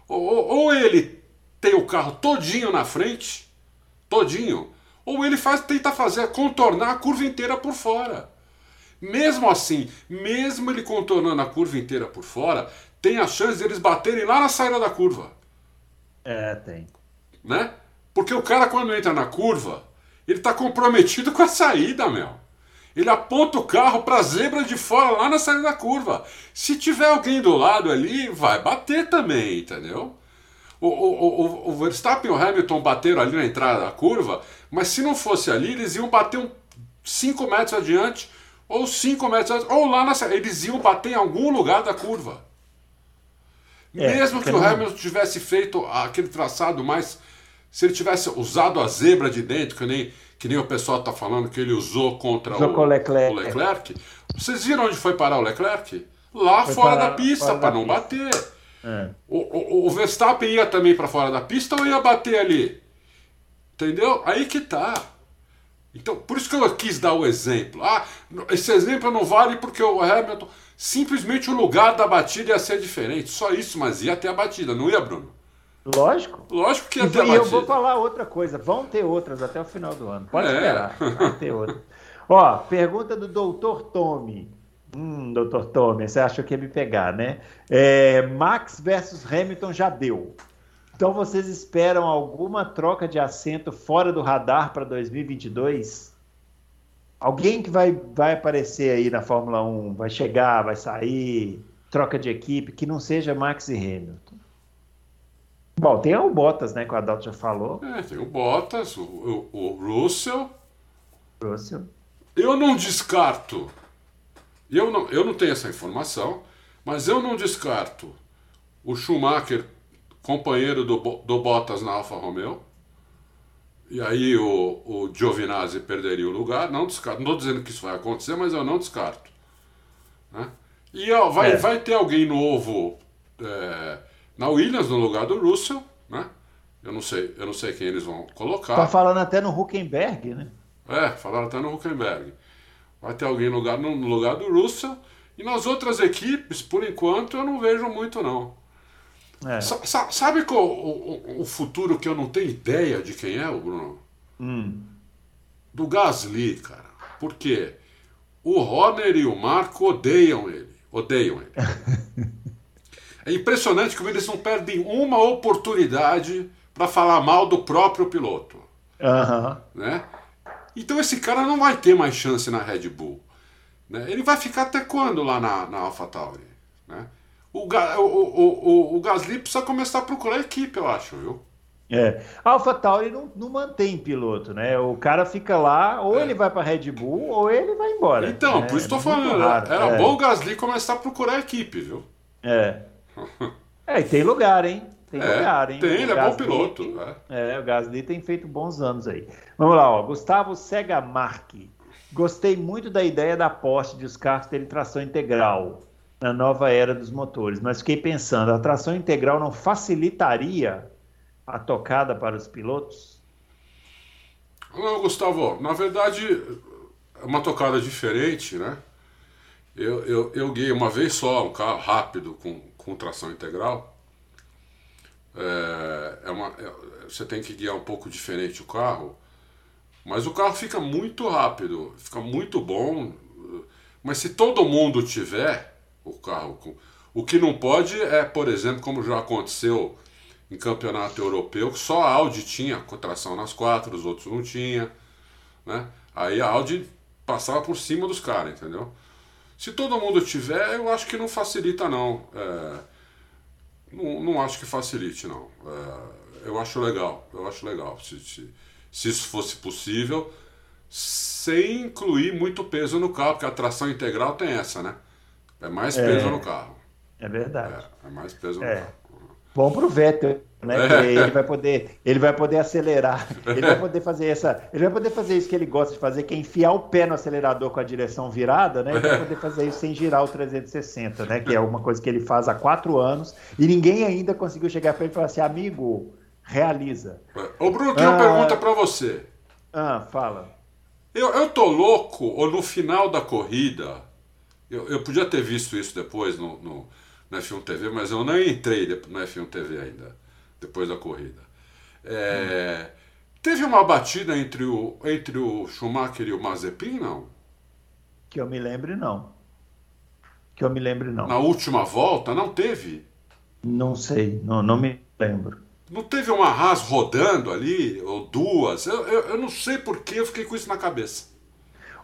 Ou, ou, ele tem o carro todinho na frente, todinho, ou ele faz, tenta fazer contornar a curva inteira por fora. Mesmo assim, mesmo ele contornando a curva inteira por fora, tem a chance de eles baterem lá na saída da curva. É, tem. Né? Porque o cara, quando entra na curva, ele está comprometido com a saída, meu. Ele aponta o carro para a zebra de fora, lá na saída da curva. Se tiver alguém do lado ali, vai bater também, entendeu? O, o, o, o Verstappen e o Hamilton bateram ali na entrada da curva, mas se não fosse ali, eles iam bater 5 um, metros adiante, ou 5 metros adiante, ou lá na Eles iam bater em algum lugar da curva. É, Mesmo que o Hamilton tivesse feito aquele traçado mais. Se ele tivesse usado a zebra de dentro, que nem que nem o pessoal está falando que ele usou contra o, o, Leclerc. o, Leclerc. Vocês viram onde foi parar o Leclerc? Lá foi fora parar, da pista, para não pista. bater. É. O, o, o, Verstappen ia também para fora da pista ou ia bater ali? Entendeu? Aí que tá. Então, por isso que eu quis dar o exemplo. Ah, esse exemplo não vale porque o Hamilton. Simplesmente o lugar da batida ia ser diferente. Só isso, mas ia ter a batida, não ia, Bruno? Lógico. Lógico que ia ter E eu vou falar outra coisa. Vão ter outras até o final do ano. Pode é. esperar. Vai ter outras. Ó, pergunta do doutor Tommy. Hum, doutor Tommy, você achou que ia me pegar, né? É, Max versus Hamilton já deu. Então vocês esperam alguma troca de assento fora do radar para 2022? Alguém que vai, vai aparecer aí na Fórmula 1, vai chegar, vai sair, troca de equipe, que não seja Max e Hamilton. Bom, tem o Bottas, né, que o Adalto já falou. É, tem o Bottas, o, o, o Russell. Russell. Eu não descarto, eu não, eu não tenho essa informação, mas eu não descarto o Schumacher, companheiro do, do Bottas na Alfa Romeo. E aí o, o Giovinazzi perderia o lugar. Não descarto. Não estou dizendo que isso vai acontecer, mas eu não descarto. Né? E ó, vai, é. vai ter alguém novo. É, na Williams no lugar do Russell, né? Eu não sei, eu não sei quem eles vão colocar. Tá falando até no Huckenberg, né? É, falaram até no Huckenberg. Vai ter alguém no lugar, no lugar do Russell. E nas outras equipes, por enquanto, eu não vejo muito, não. É. Sabe qual, o, o, futuro que eu não tenho ideia de quem é, o Bruno? Hum. Do Gasly, cara. Por quê? O Horner e o Marco odeiam ele. Odeiam ele. É impressionante como eles não perdem uma oportunidade para falar mal do próprio piloto. Uhum. Né? Então esse cara não vai ter mais chance na Red Bull. Né? Ele vai ficar até quando lá na, na AlphaTauri? Né? O, o, o, o, o Gasly precisa começar a procurar a equipe, eu acho, viu? É. A AlphaTauri não, não mantém piloto, né? O cara fica lá, ou é. ele vai para Red Bull, ou ele vai embora. Então, né? por isso estou falando. Raro. Era é. bom o Gasly começar a procurar a equipe, viu? É. É, e tem lugar, hein? Tem é, lugar, hein? Tem, ele é bom piloto. Né? É, o Gasly tem feito bons anos aí. Vamos lá, ó. Gustavo Segamarque. Gostei muito da ideia da Porsche de os carros terem tração integral na nova era dos motores, mas fiquei pensando, a tração integral não facilitaria a tocada para os pilotos? Não, Gustavo, na verdade é uma tocada diferente, né? Eu, eu, eu guiei uma vez só um carro rápido com, com tração integral. É, é uma, é, você tem que guiar um pouco diferente o carro, mas o carro fica muito rápido, fica muito bom. Mas se todo mundo tiver o carro, com, o que não pode é, por exemplo, como já aconteceu em campeonato europeu, só a Audi tinha tração nas quatro, os outros não tinha, né? Aí a Audi passava por cima dos caras, entendeu? Se todo mundo tiver, eu acho que não facilita, não. É, não, não acho que facilite, não. É, eu acho legal, eu acho legal. Se, se, se, isso fosse possível, sem incluir muito peso no carro, porque a tração integral tem essa, né? É mais é. peso é, no carro. É verdade. É, é mais peso no é. Bom pro Vettel, né? Ele vai poder, ele vai poder acelerar, ele vai poder fazer essa, ele vai poder fazer isso que ele gosta de fazer, que é enfiar o pé no acelerador com a direção virada, né? Ele vai poder fazer isso sem girar o 360, né? Que é uma coisa que ele faz há quatro anos e ninguém ainda conseguiu chegar para ele e falar assim, amigo, realiza. Ô Bruno, tem uma ah, pergunta para você. Ah, fala. Eu, eu tô louco, ou no final da corrida, eu, eu podia ter visto isso depois no, no, no F1 TV, mas eu não entrei no F1 TV ainda depois da corrida. É, hum. Teve uma batida entre o, entre o Schumacher e o Mazepin, não? Que eu me lembre, não. Que eu me lembre, não. Na última volta, não teve? Não sei, não, não me lembro. Não teve uma Haas rodando ali, ou duas? Eu, eu, eu não sei porquê, eu fiquei com isso na cabeça.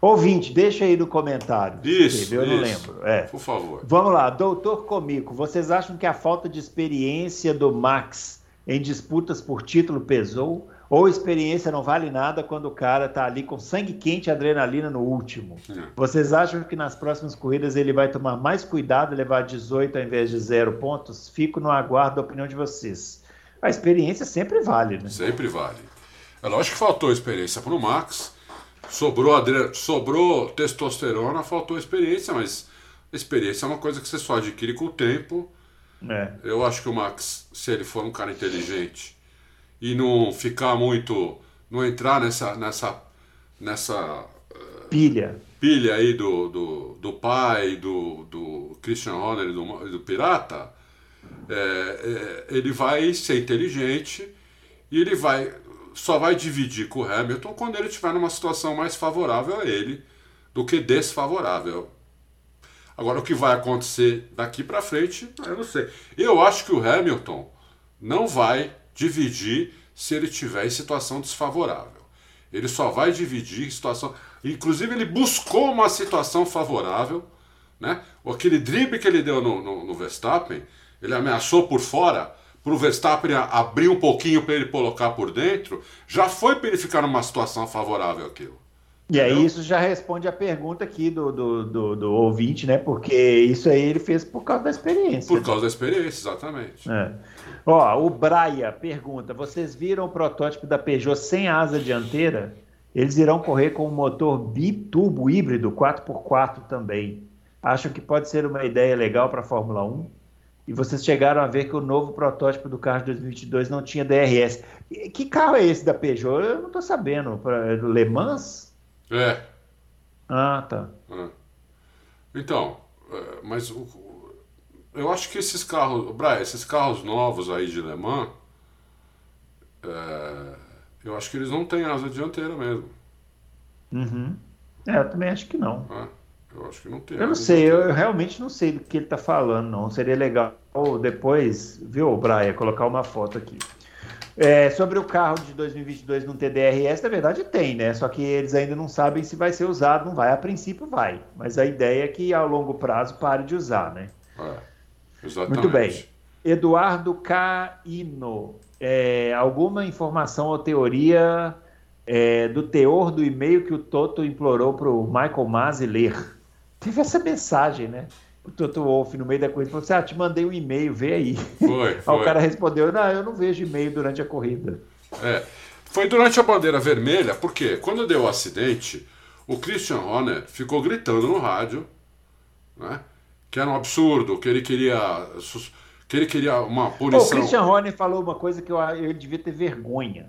Ouvinte, deixa aí no comentário. Isso, eu isso. não lembro. É. Por favor. Vamos lá, doutor Comico, vocês acham que a falta de experiência do Max em disputas por título pesou? Ou experiência não vale nada quando o cara tá ali com sangue quente e adrenalina no último? É. Vocês acham que nas próximas corridas ele vai tomar mais cuidado e levar 18 ao invés de zero pontos? Fico no aguardo da opinião de vocês. A experiência sempre vale, né? Sempre vale. É lógico que faltou experiência para o Max, sobrou, adre... sobrou testosterona, faltou experiência, mas experiência é uma coisa que você só adquire com o tempo. É. Eu acho que o Max, se ele for um cara inteligente e não ficar muito. não entrar nessa. nessa. nessa Pilha. pilha aí do, do, do pai, do, do Christian Horner e do, do Pirata, é, é, ele vai ser inteligente e ele vai só vai dividir com o Hamilton quando ele estiver numa situação mais favorável a ele do que desfavorável. Agora, o que vai acontecer daqui para frente, eu não sei. Eu acho que o Hamilton não vai dividir se ele tiver em situação desfavorável. Ele só vai dividir em situação. Inclusive, ele buscou uma situação favorável. Né? Aquele drible que ele deu no, no, no Verstappen, ele ameaçou por fora para o Verstappen abrir um pouquinho para ele colocar por dentro, já foi para ele ficar numa situação favorável aquilo. E aí isso já responde a pergunta aqui do, do, do, do, ouvinte, né? Porque isso aí ele fez por causa da experiência. Por causa da experiência, exatamente. É. Ó, o Braia pergunta: vocês viram o protótipo da Peugeot sem asa dianteira? Eles irão correr com um motor biturbo híbrido 4x4 também. Acham que pode ser uma ideia legal para a Fórmula 1? E vocês chegaram a ver que o novo protótipo do carro de 2022 não tinha DRS. Que carro é esse da Peugeot? Eu não estou sabendo. Para Le Mans? É. Ah, tá. É. Então, mas o, eu acho que esses carros, Brian, esses carros novos aí de Le Mans, é, eu acho que eles não têm asa dianteira mesmo. Uhum. É, eu também acho que não. É, eu acho que não tem. Eu não sei, eu, eu, realmente não sei do que ele está falando, não. Seria legal depois, viu, Brian, colocar uma foto aqui. É, sobre o carro de 2022 não ter DRS, na verdade tem, né? Só que eles ainda não sabem se vai ser usado, não vai. A princípio vai, mas a ideia é que ao longo prazo pare de usar, né? É, exatamente. Muito bem. Eduardo Caino, é, alguma informação ou teoria é, do teor do e-mail que o Toto implorou para o Michael Masi ler? Teve essa mensagem, né? o Toto Wolff no meio da corrida falou assim: Ah, te mandei um e-mail, vê aí. Foi, foi. Aí o cara respondeu: Não, eu não vejo e-mail durante a corrida. É. Foi durante a bandeira vermelha, porque quando deu o acidente, o Christian Horner ficou gritando no rádio, né? Que era um absurdo, que ele queria. Que ele queria uma punição. o Christian Horner falou uma coisa que eu, eu devia ter vergonha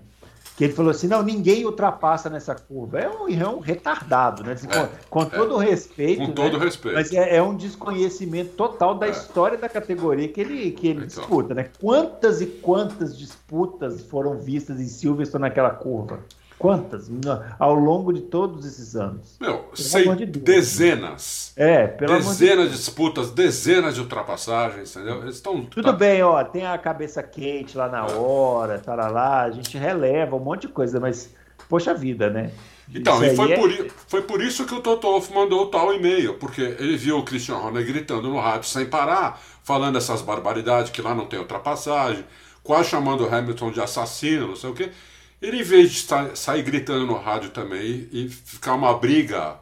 que ele falou assim: não, ninguém ultrapassa nessa curva. É um, é um retardado, né? Assim, é, com, com, todo é, respeito. Com né? todo respeito. Mas é, é, um desconhecimento total da é. história da categoria que ele, que ele então. disputa, né? Quantas e quantas disputas foram vistas em Silverstone naquela curva? Quantas? Ao longo de todos esses anos. Meu, sei de dezenas. É, pelo Dezenas de disputas, dezenas de ultrapassagens, entendeu? Eles estão. Tudo tá... bem, ó, tem a cabeça quente lá na hora, tá lá, a gente releva um monte de coisa, mas, poxa vida, né? Então, e foi, é... por, foi por isso que o Toto Wolff mandou o tal e-mail, porque ele viu o Christian Horner gritando no rádio sem parar, falando essas barbaridades, que lá não tem ultrapassagem, quase chamando o Hamilton de assassino, não sei o quê. Ele, em vez de sair gritando no rádio também e ficar uma briga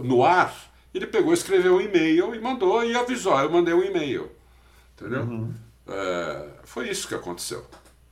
no ar, ele pegou, escreveu um e-mail e mandou e avisou. Eu mandei um e-mail. Entendeu? Uhum. É, foi isso que aconteceu.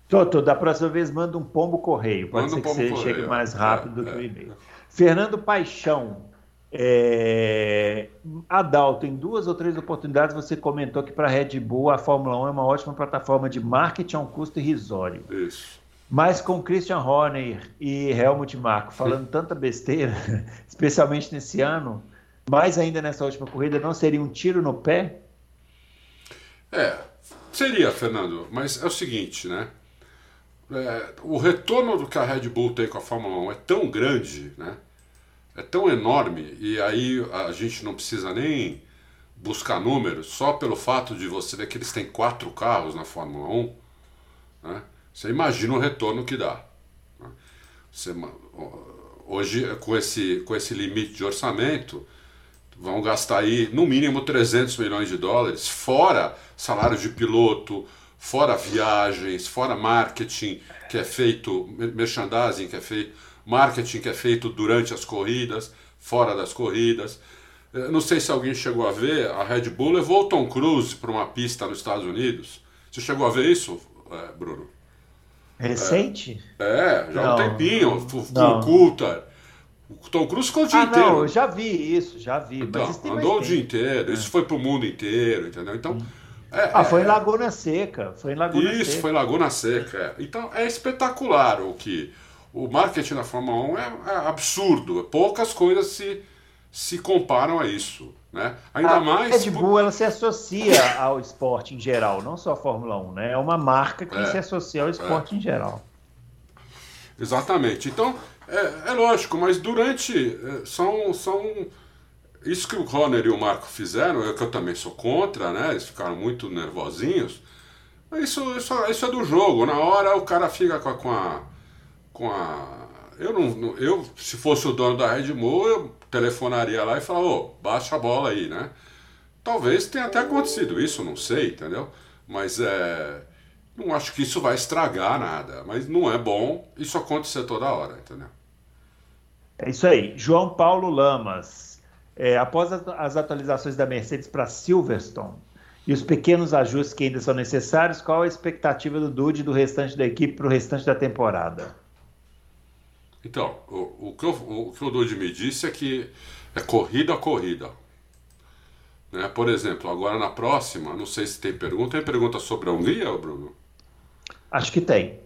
Toto, da próxima vez manda um pombo correio. Pode manda ser um que você correio, chegue mais rápido é, do que o é, e-mail. Fernando Paixão. É... Adalto, em duas ou três oportunidades você comentou que para a Red Bull a Fórmula 1 é uma ótima plataforma de marketing a um custo irrisório. Isso. Mas com Christian Horner e Helmut Marko falando tanta besteira, especialmente nesse ano, mais ainda nessa última corrida, não seria um tiro no pé? É, seria, Fernando, mas é o seguinte, né? É, o retorno do que a Red Bull tem com a Fórmula 1 é tão grande, né? É tão enorme, e aí a gente não precisa nem buscar números, só pelo fato de você ver que eles têm quatro carros na Fórmula 1, né? Você imagina o retorno que dá. Né? Você, hoje, com esse, com esse limite de orçamento, vão gastar aí no mínimo 300 milhões de dólares, fora salário de piloto, fora viagens, fora marketing que é feito, merchandising que é feito, marketing que é feito durante as corridas, fora das corridas. Eu não sei se alguém chegou a ver, a Red Bull levou o Tom Cruise para uma pista nos Estados Unidos. Você chegou a ver isso, é, Bruno? Recente? É, é já há um tempinho. O Coulter. O Tom Cruise ficou o dia ah, inteiro. Não, eu já vi isso, já vi. Então, andou o dia inteiro. Isso é. foi para o mundo inteiro, entendeu? Então. Hum. É, ah, foi em é. Laguna Seca. Foi em Laguna Isso, Seca. foi em Laguna Seca. É. Então é espetacular o que. O marketing da Fórmula 1 é, é absurdo. Poucas coisas se, se comparam a isso. Né? Ainda a mais. Red Bull ela se associa ao esporte em geral, não só a Fórmula 1, né? É uma marca que é, se associa ao esporte é. em geral. Exatamente. Então, é, é lógico, mas durante. São, são isso que o Conner e o Marco fizeram, eu que eu também sou contra, né? Eles ficaram muito nervosinhos. Isso, isso, isso é do jogo. Na hora o cara fica com a. Com a, com a eu não, eu, se fosse o dono da Red Bull, eu telefonaria lá e falaria, ô, baixa a bola aí, né? Talvez tenha até acontecido isso, não sei, entendeu? Mas é. Não acho que isso vai estragar nada. Mas não é bom isso acontecer toda hora, entendeu? É isso aí. João Paulo Lamas. É, após as atualizações da Mercedes para Silverstone e os pequenos ajustes que ainda são necessários, qual a expectativa do Dude e do restante da equipe para o restante da temporada? Então, o, o, que eu, o que o Dude me disse é que é corrida a corrida. Né? Por exemplo, agora na próxima, não sei se tem pergunta, tem pergunta sobre a Hungria, Bruno? Acho que tem.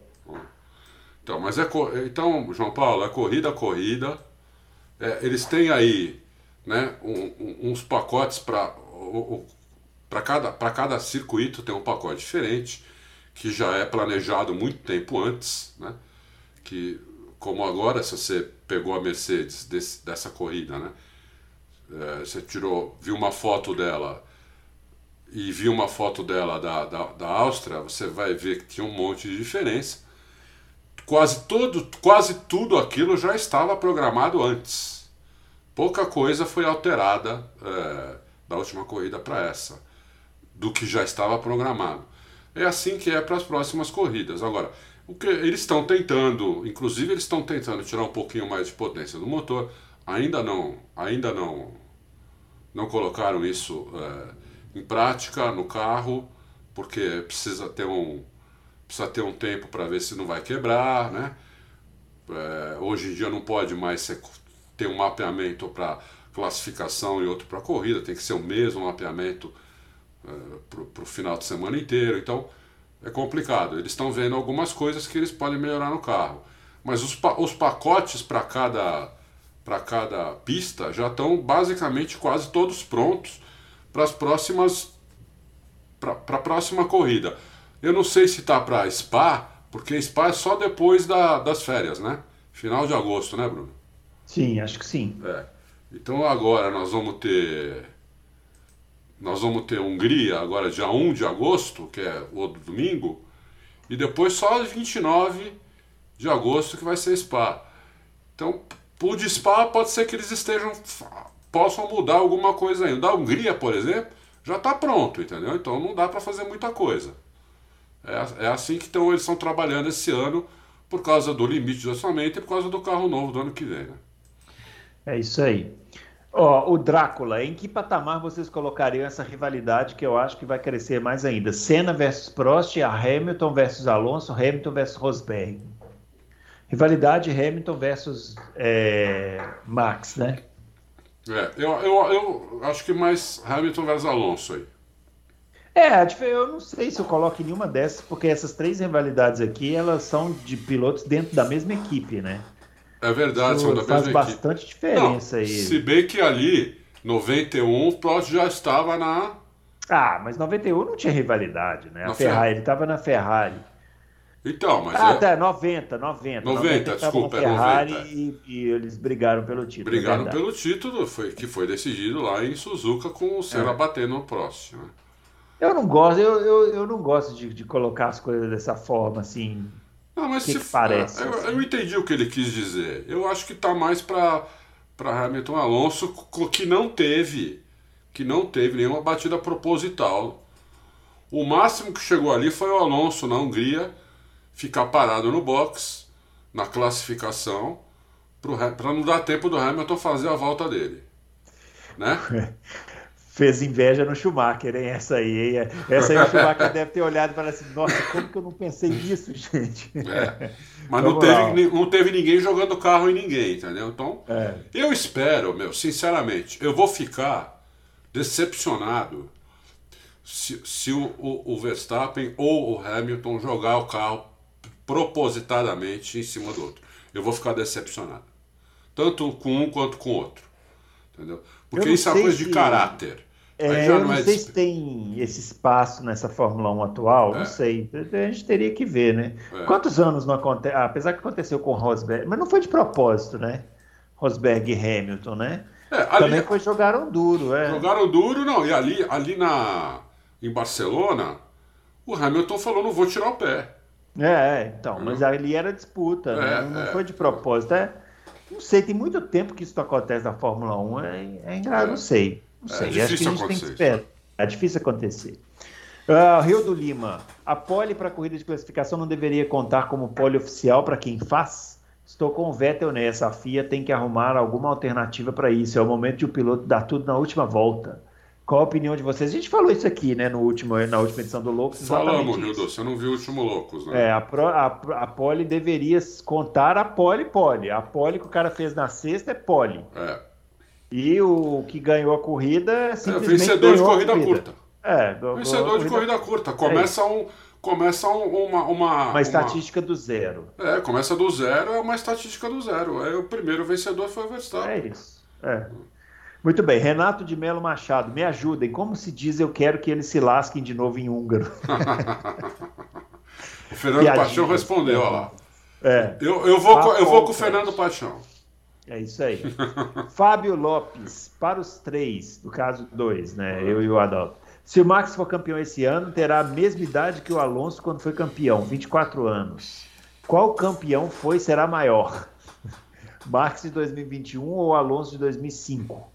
Então, mas é então, João Paulo, é corrida a corrida. É, eles têm aí né, um, uns pacotes para para cada, cada circuito tem um pacote diferente que já é planejado muito tempo antes, né? Que como agora se você pegou a Mercedes desse, dessa corrida, né? É, você tirou, viu uma foto dela e viu uma foto dela da, da, da Áustria, você vai ver que tinha um monte de diferença. Quase todo, quase tudo aquilo já estava programado antes pouca coisa foi alterada é, da última corrida para essa, do que já estava programado. É assim que é para as próximas corridas. Agora, o que eles estão tentando, inclusive eles estão tentando tirar um pouquinho mais de potência do motor, ainda não, ainda não, não colocaram isso é, em prática no carro, porque precisa ter um, precisa ter um tempo para ver se não vai quebrar, né? É, hoje em dia não pode mais ser ter um mapeamento para classificação e outro para corrida, tem que ser o mesmo mapeamento uh, para o final de semana inteiro. Então é complicado. Eles estão vendo algumas coisas que eles podem melhorar no carro. Mas os, os pacotes para cada, cada pista já estão basicamente quase todos prontos para as próximas. para a próxima corrida. Eu não sei se está para Spa, porque Spa é só depois da, das férias, né? Final de agosto, né, Bruno? Sim, acho que sim. É. Então agora nós vamos ter. Nós vamos ter Hungria agora dia 1 de agosto, que é o outro domingo, e depois só 29 de agosto que vai ser Spa. Então, o de Spa pode ser que eles estejam. possam mudar alguma coisa ainda. Da Hungria, por exemplo, já está pronto, entendeu? Então não dá para fazer muita coisa. É, é assim que então, eles estão trabalhando esse ano por causa do limite de orçamento e por causa do carro novo do ano que vem. Né? É isso aí. Ó, o Drácula, em que patamar vocês colocariam essa rivalidade que eu acho que vai crescer mais ainda? Senna versus Prost, a Hamilton versus Alonso, Hamilton versus Rosberg. Rivalidade Hamilton versus é, Max, né? É, eu, eu, eu acho que mais Hamilton versus Alonso aí. É, eu não sei se eu coloco nenhuma dessas, porque essas três rivalidades aqui, elas são de pilotos dentro da mesma equipe, né? É verdade, são da faz mesma bastante equipe. diferença Não, aí. Se bem que ali, 91, o Prost já estava na. Ah, mas 91 não tinha rivalidade, né? A Ferrari, ele estava na Ferrari. Então, mas. Ah, é... tá, 90, 90. 90, 90 desculpa, é 90. E, e, eles brigaram pelo título. É brigaram pelo título, foi, que foi decidido lá em Suzuka com o Senna é. batendo no Prost. Né? Eu não gosto, eu, eu, eu não gosto de, de colocar as coisas dessa forma, assim. Não, mas que, se, que parece? Eu, assim? eu, entendi o que ele quis dizer. Eu acho que está mais para para Hamilton Alonso que não teve que não teve nenhuma batida proposital. O máximo que chegou ali foi o Alonso na Hungria ficar parado no box na classificação para não dar tempo do Hamilton fazer a volta dele, né? fez inveja no Schumacher, hein? Essa aí, hein? Essa aí o Schumacher deve ter olhado e falado assim: nossa, como que eu não pensei nisso, gente? É. Mas não teve, não teve ninguém jogando carro em ninguém, entendeu? Então, é. eu espero, meu, sinceramente, eu vou ficar decepcionado se, se o, o, o Verstappen ou o Hamilton jogar o carro propositadamente em cima do outro. Eu vou ficar decepcionado. Tanto com um quanto com o outro. Entendeu? Porque isso é uma coisa se... de caráter. É, eu não, é sei se tem esse espaço nessa Fórmula 1 atual, é. não sei. A gente teria que ver, né? É. Quantos anos não acontece? Ah, apesar que aconteceu com Rosberg, mas não foi de propósito, né? Rosberg e Hamilton, né? É, ali, Também foi jogaram duro, é. Jogaram duro, não. E ali, ali na, em Barcelona, o Hamilton falou: não vou tirar o pé. É, então, mas ali era disputa, né? não, foi de propósito. É, não sei, tem muito tempo que isso acontece na Fórmula 1, é, é engraçado, não sei. Não é sei, é acho que a gente tem que esperar. É difícil acontecer. Uh, Rio do Lima, a pole para a corrida de classificação não deveria contar como pole oficial para quem faz? Estou com o Vettel nessa. A FIA tem que arrumar alguma alternativa para isso. É o momento de o piloto dar tudo na última volta. Qual a opinião de vocês? A gente falou isso aqui, né, no último, na última edição do Loucos. Falamos, Nildo, você não viu o último Loucos, né? É, a, pro, a, a pole deveria contar a pole pole. A pole que o cara fez na sexta é pole. É. E o que ganhou a corrida é simplesmente. É, vencedor de corrida, corrida, curta. É, do, vencedor de corrida curta. Começa, é um, começa um, uma, uma. Uma estatística do zero. É, começa do zero, é uma estatística do zero. É, o primeiro vencedor foi o Verstappen. É isso. É. Muito bem, Renato de Melo Machado, me ajudem. Como se diz, eu quero que eles se lasquem de novo em húngaro. o Fernando Piadinha, Paixão respondeu, olha lá. É. Eu, eu, vou, eu vou com o Fernando Paixão. É isso aí. Fábio Lopes, para os três, no caso dois, né? Eu e o Adalto. Se o Max for campeão esse ano, terá a mesma idade que o Alonso quando foi campeão, 24 anos. Qual campeão foi será maior? Max de 2021 ou Alonso de 2005?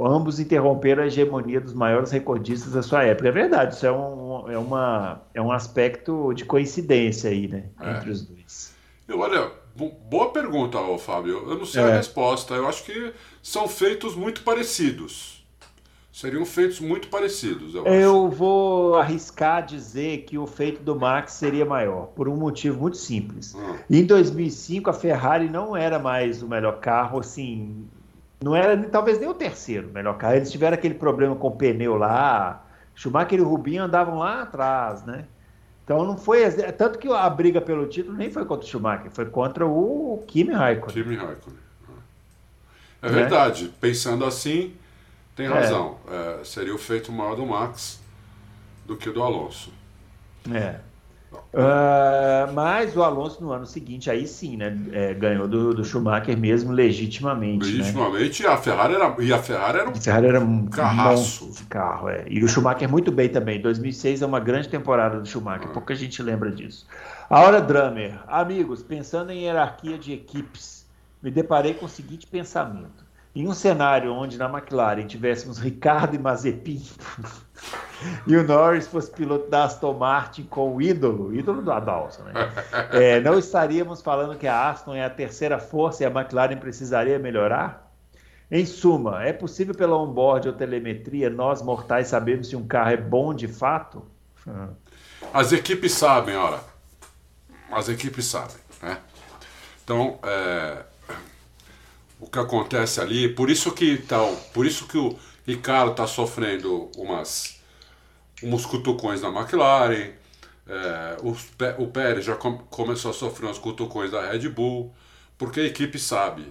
Ambos interromperam a hegemonia dos maiores recordistas da sua época. É verdade, isso é um, é uma, é um aspecto de coincidência aí, né? É. Entre os dois. Eu, olha, Boa pergunta, Fábio. Eu não sei é. a resposta. Eu acho que são feitos muito parecidos. Seriam feitos muito parecidos. Eu, eu vou arriscar dizer que o feito do Max seria maior, por um motivo muito simples. Ah. Em 2005, a Ferrari não era mais o melhor carro, assim. Não era talvez nem o terceiro melhor carro. Eles tiveram aquele problema com o pneu lá. Schumacher e Rubinho andavam lá atrás, né? Então não foi. Tanto que a briga pelo título nem foi contra o Schumacher, foi contra o Kimi Raikkonen. Kimi Raikkonen. É verdade. Né? Pensando assim, tem é. razão. É. É, seria o feito maior do Max do que do Alonso. É. Uh, mas o Alonso no ano seguinte, aí sim, né? É, ganhou do, do, Schumacher mesmo legitimamente. Né? Legitimamente, né? e a Ferrari era, e a Ferrari era um, Ferrari era um carraço. de carro, é. E o Schumacher muito bem também. 2006 é uma grande temporada do Schumacher, ah. pouca gente lembra disso. A hora Drummer, amigos, pensando em hierarquia de equipes, me deparei com o seguinte pensamento. Em um cenário onde na McLaren tivéssemos Ricardo e Mazepin e o Norris fosse piloto da Aston Martin com o ídolo, ídolo do Adalson, né? É, não estaríamos falando que a Aston é a terceira força e a McLaren precisaria melhorar? Em suma, é possível pela onboard ou telemetria nós mortais sabermos se um carro é bom de fato? As equipes sabem, olha. As equipes sabem, né? Então, é, o que acontece ali, por isso que então, por isso que o Ricardo está sofrendo umas uns cutucões da McLaren, é, o, o Pérez já com, começou a sofrer uns cutucões da Red Bull, porque a equipe sabe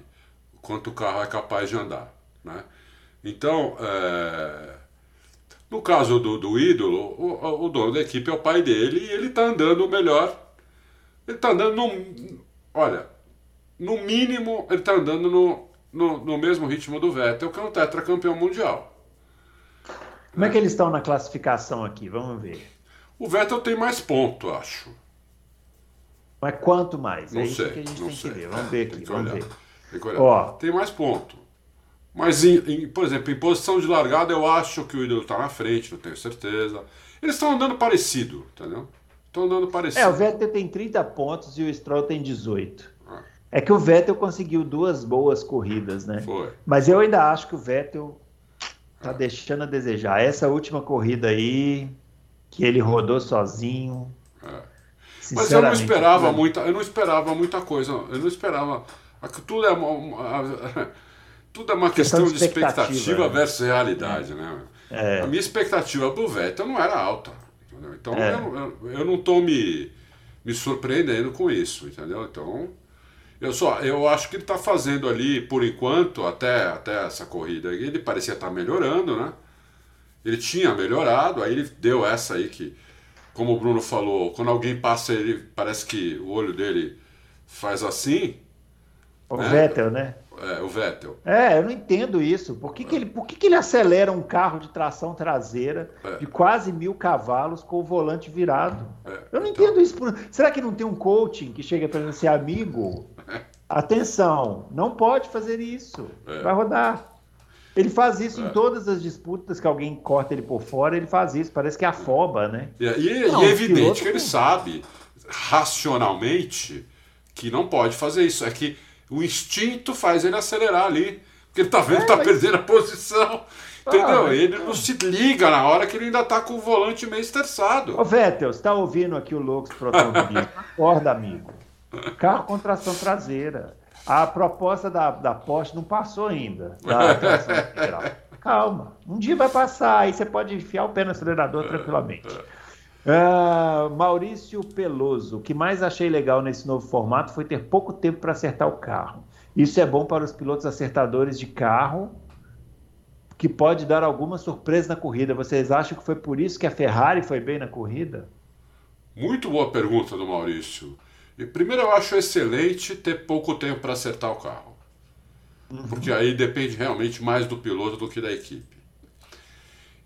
quanto o carro é capaz de andar. Né? Então, é, no caso do, do ídolo, o, o, dono da equipe é o pai dele e ele está andando melhor. Ele está andando. Olha, no mínimo, ele está andando no, no, no mesmo ritmo do Vettel, que é um tetracampeão mundial. Como é que eles estão na classificação aqui? Vamos ver. O Vettel tem mais ponto, acho. Mas quanto mais? Não é sei, que a gente não tem sei. que ver. Vamos É, ver tem aqui, vamos olhar. ver. Tem. Ó. Tem mais ponto. Mas, em, em- por exemplo, em posição de largada, eu acho que o ídolo está na frente, não tenho certeza. Eles estão andando parecido, entendeu? Estão andando parecido. É, o Vettel tem 30 pontos e o Stroll tem 18. É que o Vettel conseguiu duas boas corridas, né? Foi. Mas eu ainda acho que o Vettel tá deixando a desejar. Essa última corrida aí, que ele rodou sozinho. É. Mas eu não esperava né? muita, eu não esperava muita coisa. Eu não esperava. Tudo é uma, uma- tudo é uma Questão questão de de expectativa, expectativa, né? versus realidade, né? É. A minha expectativa do Vettel não era alta. entendeu? Então É. eu, eu, eu não estou me, me surpreendendo com isso, entendeu? Então eu só eu acho que ele está fazendo ali por enquanto até até essa corrida ele parecia estar melhorando, né? Ele tinha melhorado, aí ele deu essa aí que, como o Bruno falou, quando alguém passa ele parece que o olho dele faz assim, O É. Vettel, né? é, o Vettel. É, eu não entendo isso. Por que, que, ele, por que, que ele acelera um carro de tração traseira É. de quase mil cavalos com o volante virado? É, Eu não então- entendo isso. Será que não tem um coaching que chega para ser amigo? Atenção, não pode fazer isso. É. Vai rodar. Ele faz isso É. em todas as disputas que alguém corta ele por fora, ele faz isso. Parece que afoba, né? E, e- Não, e é evidente piloto que ele sabe, racionalmente, que não pode fazer isso. É que o instinto faz ele acelerar ali. Porque ele tá vendo É, que tá mas- perdendo a posição. Entendeu? mas- ele não se liga na hora que ele ainda tá com o volante meio estressado. Ô, Vettel, você tá ouvindo aqui o Loucos Protagonismo? Acorda, amigo. Carro com tração traseira. A proposta da, da Porsche não passou ainda. Da tração lateral. Calma. Um dia vai passar, aí você pode enfiar o pé no acelerador tranquilamente. Ah, Maurício Peloso, o que mais achei legal nesse novo formato foi ter pouco tempo para acertar o carro. Isso é bom para os pilotos acertadores de carro, que pode dar alguma surpresa na corrida. Vocês acham que foi por isso que a Ferrari foi bem na corrida? Muito boa pergunta do Maurício. E primeiro eu acho excelente ter pouco tempo para acertar o carro. Porque aí depende realmente mais do piloto do que da equipe.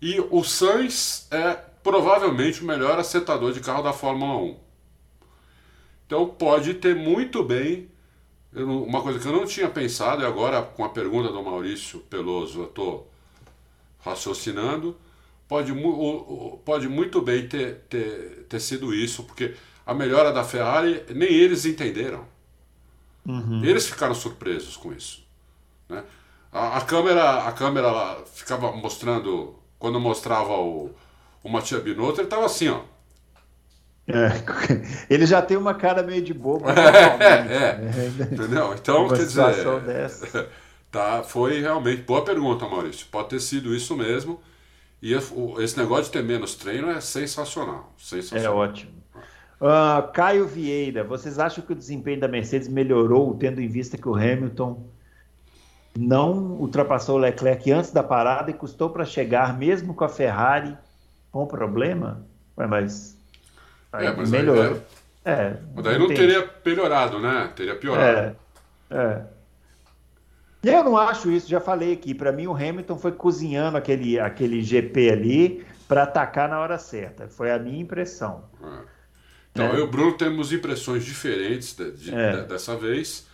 E o Sainz é provavelmente o melhor acertador de carro da Fórmula 1. Então pode ter muito bem. não- uma coisa que eu não tinha pensado, e agora com a pergunta do Maurício Peloso eu estou raciocinando, pode, mu- o- o- pode muito bem ter, ter, ter sido isso, porque a melhora da Ferrari nem eles entenderam. Eles ficaram surpresos com isso. né? A, a câmera, a câmera lá ficava mostrando, quando mostrava o, o Mattia Binotto, ele estava assim, ó. É, ele já tem uma cara meio de bobo. É, entendeu? Então, quer dizer, dessa. tá, foi realmente boa pergunta, Maurício. Pode ter sido isso mesmo. E esse negócio de ter menos treino é sensacional. É Sensacional. ótimo. Ah, Caio Vieira, vocês acham que o desempenho da Mercedes melhorou, tendo em vista que o Hamilton não ultrapassou o Leclerc antes da parada e custou para chegar, mesmo com a Ferrari com problema? Ué, mas, aí É, mas aí, melhorou. É, Mas daí não teria melhorado, né? Teria piorado. É, é. Eu não acho isso, já falei aqui. Para mim, o Hamilton foi cozinhando aquele, aquele GP ali para atacar na hora certa. Foi a minha impressão. É. Então, É. eu e o Bruno temos impressões diferentes de- de- É. de- dessa vez.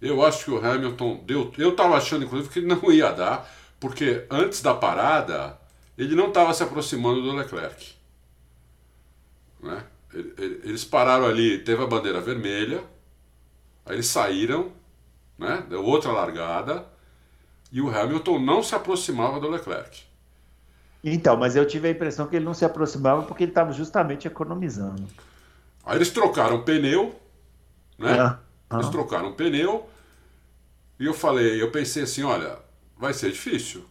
Eu acho que o Hamilton deu. Eu estava achando, inclusive, que ele não ia dar, porque antes da parada, ele não estava se aproximando do Leclerc. Né? Ele- ele- Eles pararam ali, teve a bandeira vermelha, aí eles saíram, né? deu outra largada, e o Hamilton não se aproximava do Leclerc. Então, mas eu tive a impressão que ele não se aproximava porque ele estava justamente economizando. Aí eles trocaram pneu, né? Ah, Eles trocaram pneu e eu falei, eu pensei assim, olha, vai ser difícil.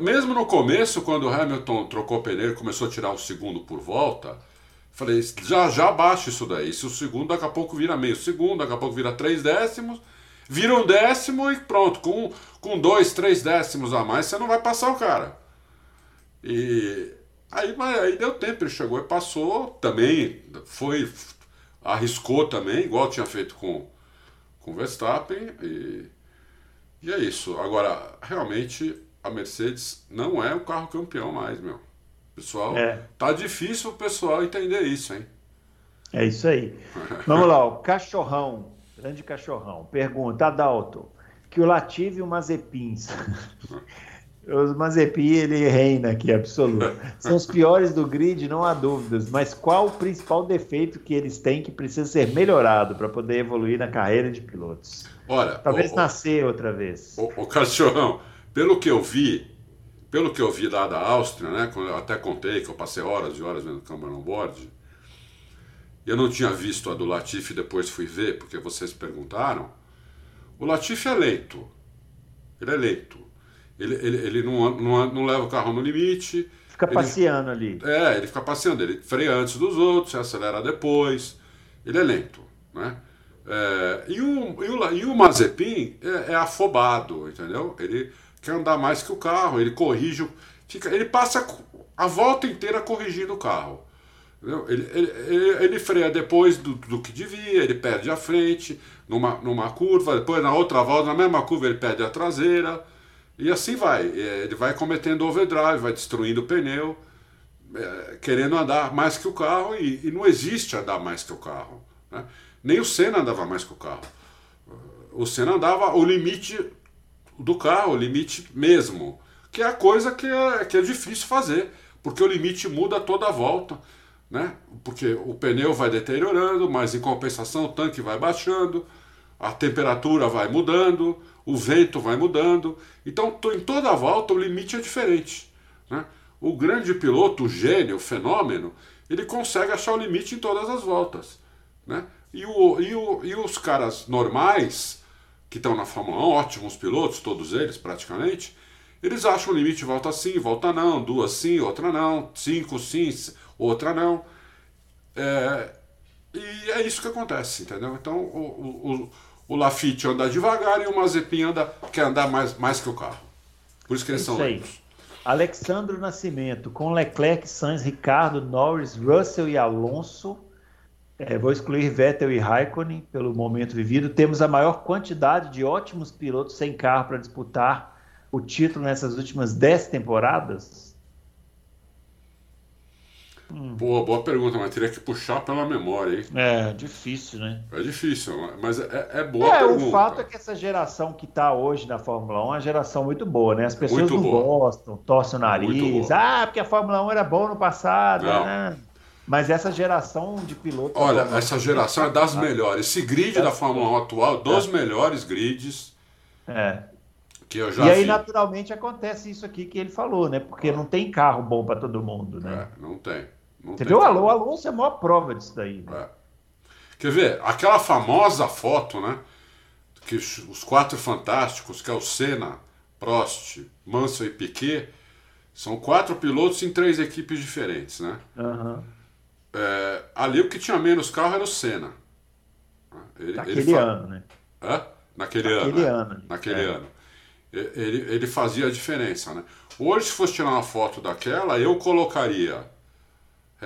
Mesmo no começo, quando o Hamilton trocou pneu e começou a tirar o segundo por volta, falei, já já baixa isso daí. Se o segundo daqui a pouco vira meio segundo, daqui a pouco vira três décimos, vira um décimo e pronto, com, com dois, três décimos a mais, você não vai passar o cara. E aí, mas aí deu tempo, ele chegou e passou também, foi, arriscou também, igual tinha feito com, o Verstappen, e, e é isso. Agora, realmente, a Mercedes não é um carro campeão mais, meu. Pessoal, É. tá difícil o pessoal entender isso, hein? É isso aí. Vamos lá, o cachorrão, grande cachorrão, pergunta, Adalto, que o Latifi e o Mazepins Os Mazepin, ele reina aqui, absoluto. São os piores do grid, não há dúvidas. Mas qual o principal defeito que eles têm que precisa ser melhorado para poder evoluir na carreira de pilotos? Olha, talvez o, nascer outra vez. O, o cachorrão, pelo que eu vi, pelo que eu vi lá da Áustria, né? Eu até contei que eu passei horas e horas vendo câmera on board, eu não tinha visto a do Latifi depois fui ver, porque vocês perguntaram. O Latifi é leito. Ele é leito ele, ele, ele não, não, não leva o carro no limite. Fica ele, passeando ali. É, ele fica passeando. Ele freia antes dos outros, acelera depois. Ele é lento. Né? É, e, o, e, o, e o Mazepin é, é, afobado, entendeu? Ele quer andar mais que o carro, ele corrige. Fica, ele passa a volta inteira corrigindo o carro. Ele, ele, ele, ele, freia depois do, do, que devia, ele perde a frente numa, numa curva, depois na outra volta, na mesma curva, ele perde a traseira. E assim vai. É, ele vai cometendo overdrive, vai destruindo o pneu, é, querendo andar mais que o carro, e, e, não existe andar mais que o carro. Né? Nem o Senna andava mais que o carro. O Senna andava o limite do carro, o limite mesmo, que é a coisa que é, que é difícil fazer, porque o limite muda toda a volta. Né? Porque o pneu vai deteriorando, mas em compensação o tanque vai baixando, a temperatura vai mudando, o vento vai mudando. Então, em toda a volta, o limite é diferente. Né? O grande piloto, o gênio, o fenômeno, ele consegue achar o limite em todas as voltas. Né? E, o, e, o, e os caras normais, que estão na Fórmula 1, ótimos pilotos, todos eles praticamente, eles acham o limite volta sim, volta não, duas sim, outra não, cinco sim, outra não. É, e é isso que acontece, entendeu? Então, o, o, o Lafitte anda devagar e o Mazepin anda, quer andar mais, mais que o carro. Por isso que eles isso são lentos. Alexandro Nascimento, com Leclerc, Sainz, Ricardo, Norris, Russell e Alonso. É, vou excluir Vettel e Raikkonen pelo momento vivido. Temos a maior quantidade de ótimos pilotos sem carro para disputar o título nessas últimas 10 temporadas. Hum. Boa, boa pergunta, mas teria que puxar pela memória, hein? É, difícil, né? É difícil, mas é, é boa é, pergunta. O fato é que essa geração que está hoje na Fórmula 1 é uma geração muito boa, né? As pessoas muito não boa. gostam, torcem o nariz. Ah, porque a Fórmula 1 era boa no passado, não. né? Mas essa geração de pilotos. Olha, essa geração é das melhores. Esse grid é da Fórmula 1 atual, dos é. melhores grids. É. Que eu já e aí, vi. naturalmente, acontece isso aqui que ele falou, né? Porque não tem carro bom para todo mundo, né? É, não tem. Não Você viu? O Alonso é a maior prova disso daí. Né? É. Quer ver? Aquela famosa foto, né? Que os quatro fantásticos, que é o Senna, Prost, Mansell e Piquet, são quatro pilotos em três equipes diferentes, né? Uhum. É, ali o que tinha menos carro era o Senna. Ele, Naquele ele fa... ano, né? Hã? Naquele, Naquele ano. ano. Naquele é. ano. Ele, ele fazia a diferença, né? Hoje, se fosse tirar uma foto daquela, eu colocaria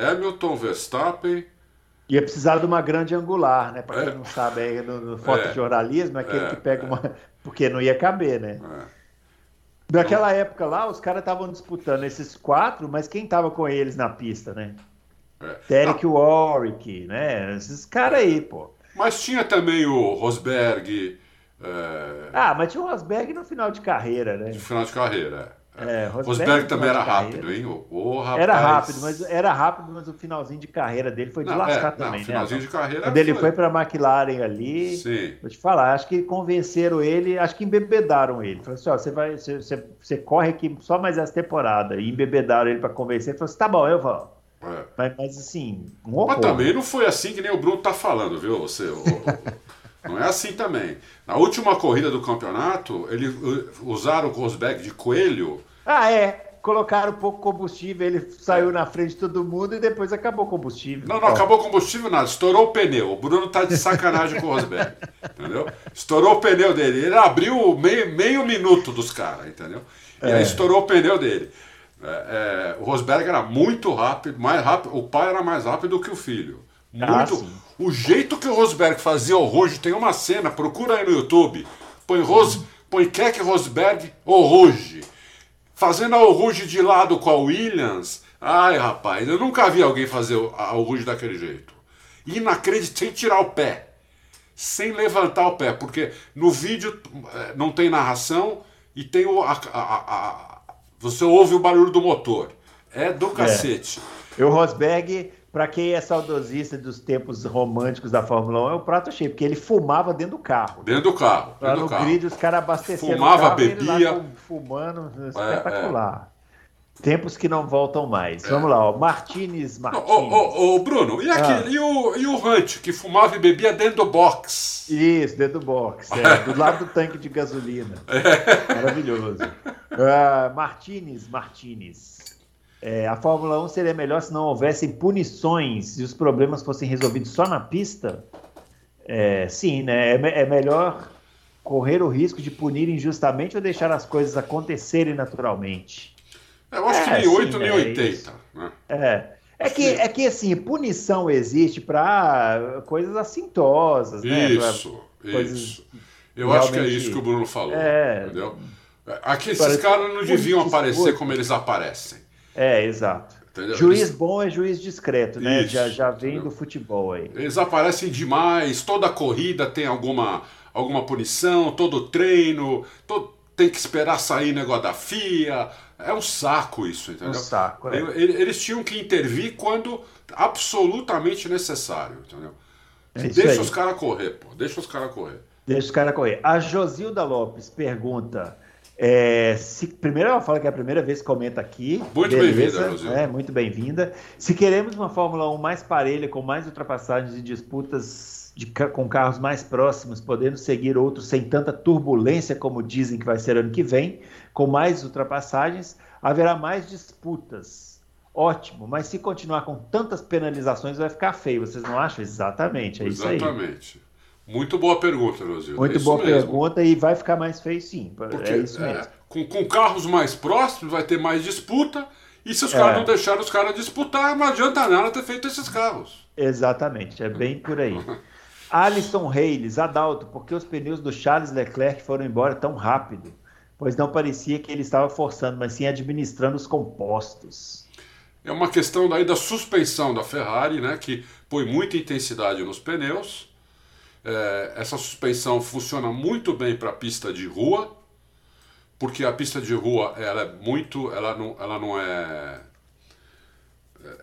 Hamilton, Verstappen. Ia precisar de uma grande angular, né? Para quem é. não sabe aí no, no fotojornalismo, é aquele é. que pega uma. Porque não ia caber, né? É. Naquela então... época lá, os caras estavam disputando esses quatro, mas quem estava com eles na pista, né? É. Derek ah. Warwick, né? Esses caras aí, pô. Mas tinha também o Rosberg. É... Ah, mas tinha o Rosberg no final de carreira, né? No final de carreira, é. É, Rosberg, Rosberg também era rápido, hein? Oh, era rápido, mas era rápido, mas o finalzinho de carreira dele foi de não, lascar é, também, não, né? finalzinho de carreira Quando ele foi para a McLaren ali, Sim. vou te falar, acho que convenceram ele, acho que embebedaram ele. Falaram assim, ó, você vai, você, você, você corre aqui só mais essa temporada e embebedaram ele para convencer. Ele falou assim, tá bom, eu vou. É. Mas, mas, assim, um horror. Mas também não foi assim que nem o Bruno tá falando, viu? Você, não é assim também. Na última corrida do campeonato, eles usaram o Rosberg de coelho ah, é. Colocaram pouco combustível, ele saiu na frente de todo mundo e depois acabou o combustível. Não, não, acabou o combustível nada, estourou o pneu. O Bruno tá de sacanagem com o Rosberg, entendeu? Estourou o pneu dele. Ele abriu meio, meio minuto dos caras, entendeu? E é. aí estourou o pneu dele. É, é, o Rosberg era muito rápido, mais rápido. O pai era mais rápido que o filho. Ah, muito. Ah, o jeito que o Rosberg fazia o Rouge, tem uma cena, procura aí no YouTube. Põe, Ros, põe Keck Rosberg ou Rouge fazendo a Ruge de lado com a Williams. Ai, rapaz, eu nunca vi alguém fazer a Ruge daquele jeito. inacreditável, sem tirar o pé, sem levantar o pé, porque no vídeo é, não tem narração e tem o, a, a, a, você ouve o barulho do motor. É do é. cacete. É. E o Rosberg para quem é saudosista dos tempos românticos da Fórmula 1, é o prato cheio, porque ele fumava dentro do carro. Dentro do carro. Lá no carro. grid os caras abasteciam Fumava, carro, bebia. fumando, espetacular. É, é. Tempos que não voltam mais. É. Vamos lá, ó. Martinez Martins. Ô, ô, ô, Bruno, e, aquele, ah. e, o, e o Hunt, que fumava e bebia dentro do box? Isso, dentro do box, é, do lado do tanque de gasolina. É. Maravilhoso. Uh, Martinez Martinez. É, a Fórmula 1 seria melhor se não houvessem punições e os problemas fossem resolvidos só na pista? É, sim, né? É, é, melhor correr o risco de punir injustamente ou deixar as coisas acontecerem naturalmente? Eu acho que nem 8 nem 80. Né? É. É que, é que, assim, punição existe para coisas assintosas, né? Isso, isso. Eu acho que é isso que o Bruno falou, é... entendeu? Aqui esses caras não deviam aparecer como eles aparecem. É, exato. Entendeu? Juiz bom é juiz discreto, né? Isso, já, já vem entendeu? do futebol aí. Eles aparecem demais, toda corrida tem alguma, alguma punição, todo treino, todo, tem que esperar sair negócio da FIA. É um saco isso, entendeu? Um saco, é. Eles tinham que intervir quando absolutamente necessário, entendeu? É deixa aí. os caras correr, pô. Deixa os caras correr. Deixa os caras correr. A Josilda Lopes pergunta é, se, primeiro ela fala que é a primeira vez que comenta aqui. Muito bem-vinda, é, Muito bem-vinda. Se queremos uma Fórmula 1 mais parelha, com mais ultrapassagens e disputas de, com carros mais próximos, podendo seguir outros sem tanta turbulência como dizem que vai ser ano que vem, com mais ultrapassagens, haverá mais disputas. Ótimo, mas se continuar com tantas penalizações vai ficar feio, vocês não acham? Exatamente, é Exatamente. isso aí. Exatamente. Muito boa pergunta, Rosildo. Muito é boa mesmo. pergunta e vai ficar mais feio sim. Porque, é isso mesmo. É, com, com, carros mais próximos vai ter mais disputa. E se os caras é. não deixarem os caras disputar, não adianta nada ter feito esses carros. Exatamente, é bem por aí. Alisson Reis, Adalto, por que os pneus do Charles Leclerc foram embora tão rápido? Pois não parecia que ele estava forçando, mas sim administrando os compostos. É uma questão daí da suspensão da Ferrari, né, que põe muita intensidade nos pneus é, essa suspensão funciona muito bem para pista de rua, porque a pista de rua ela é muito, ela não, ela não é,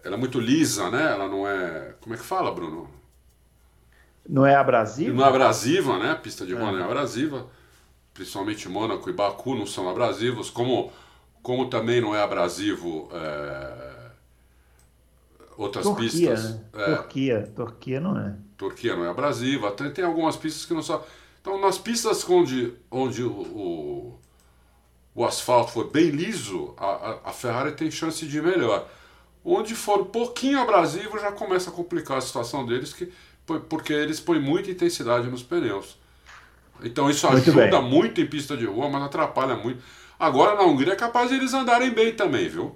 ela é muito lisa, né? Ela não é, como é que fala, Bruno? Não é abrasiva? Não é abrasiva, né? A pista de rua é. não é abrasiva. Principalmente Mônaco e Baku não são abrasivos, como, como também não é abrasivo é, outras Turquia, pistas. Né? É, Turquia, Turquia não é. Turquia não é abrasiva, tem, tem algumas pistas que não são. Então, nas pistas onde, onde o, o, o asfalto foi bem liso, a, a, Ferrari tem chance de ir melhor. Onde for um pouquinho abrasivo, já começa a complicar a situação deles, que, porque eles põem muita intensidade nos pneus. Então, isso muito ajuda bem. muito em pista de rua, mas atrapalha muito. Agora, na Hungria, é capaz de eles andarem bem também, viu?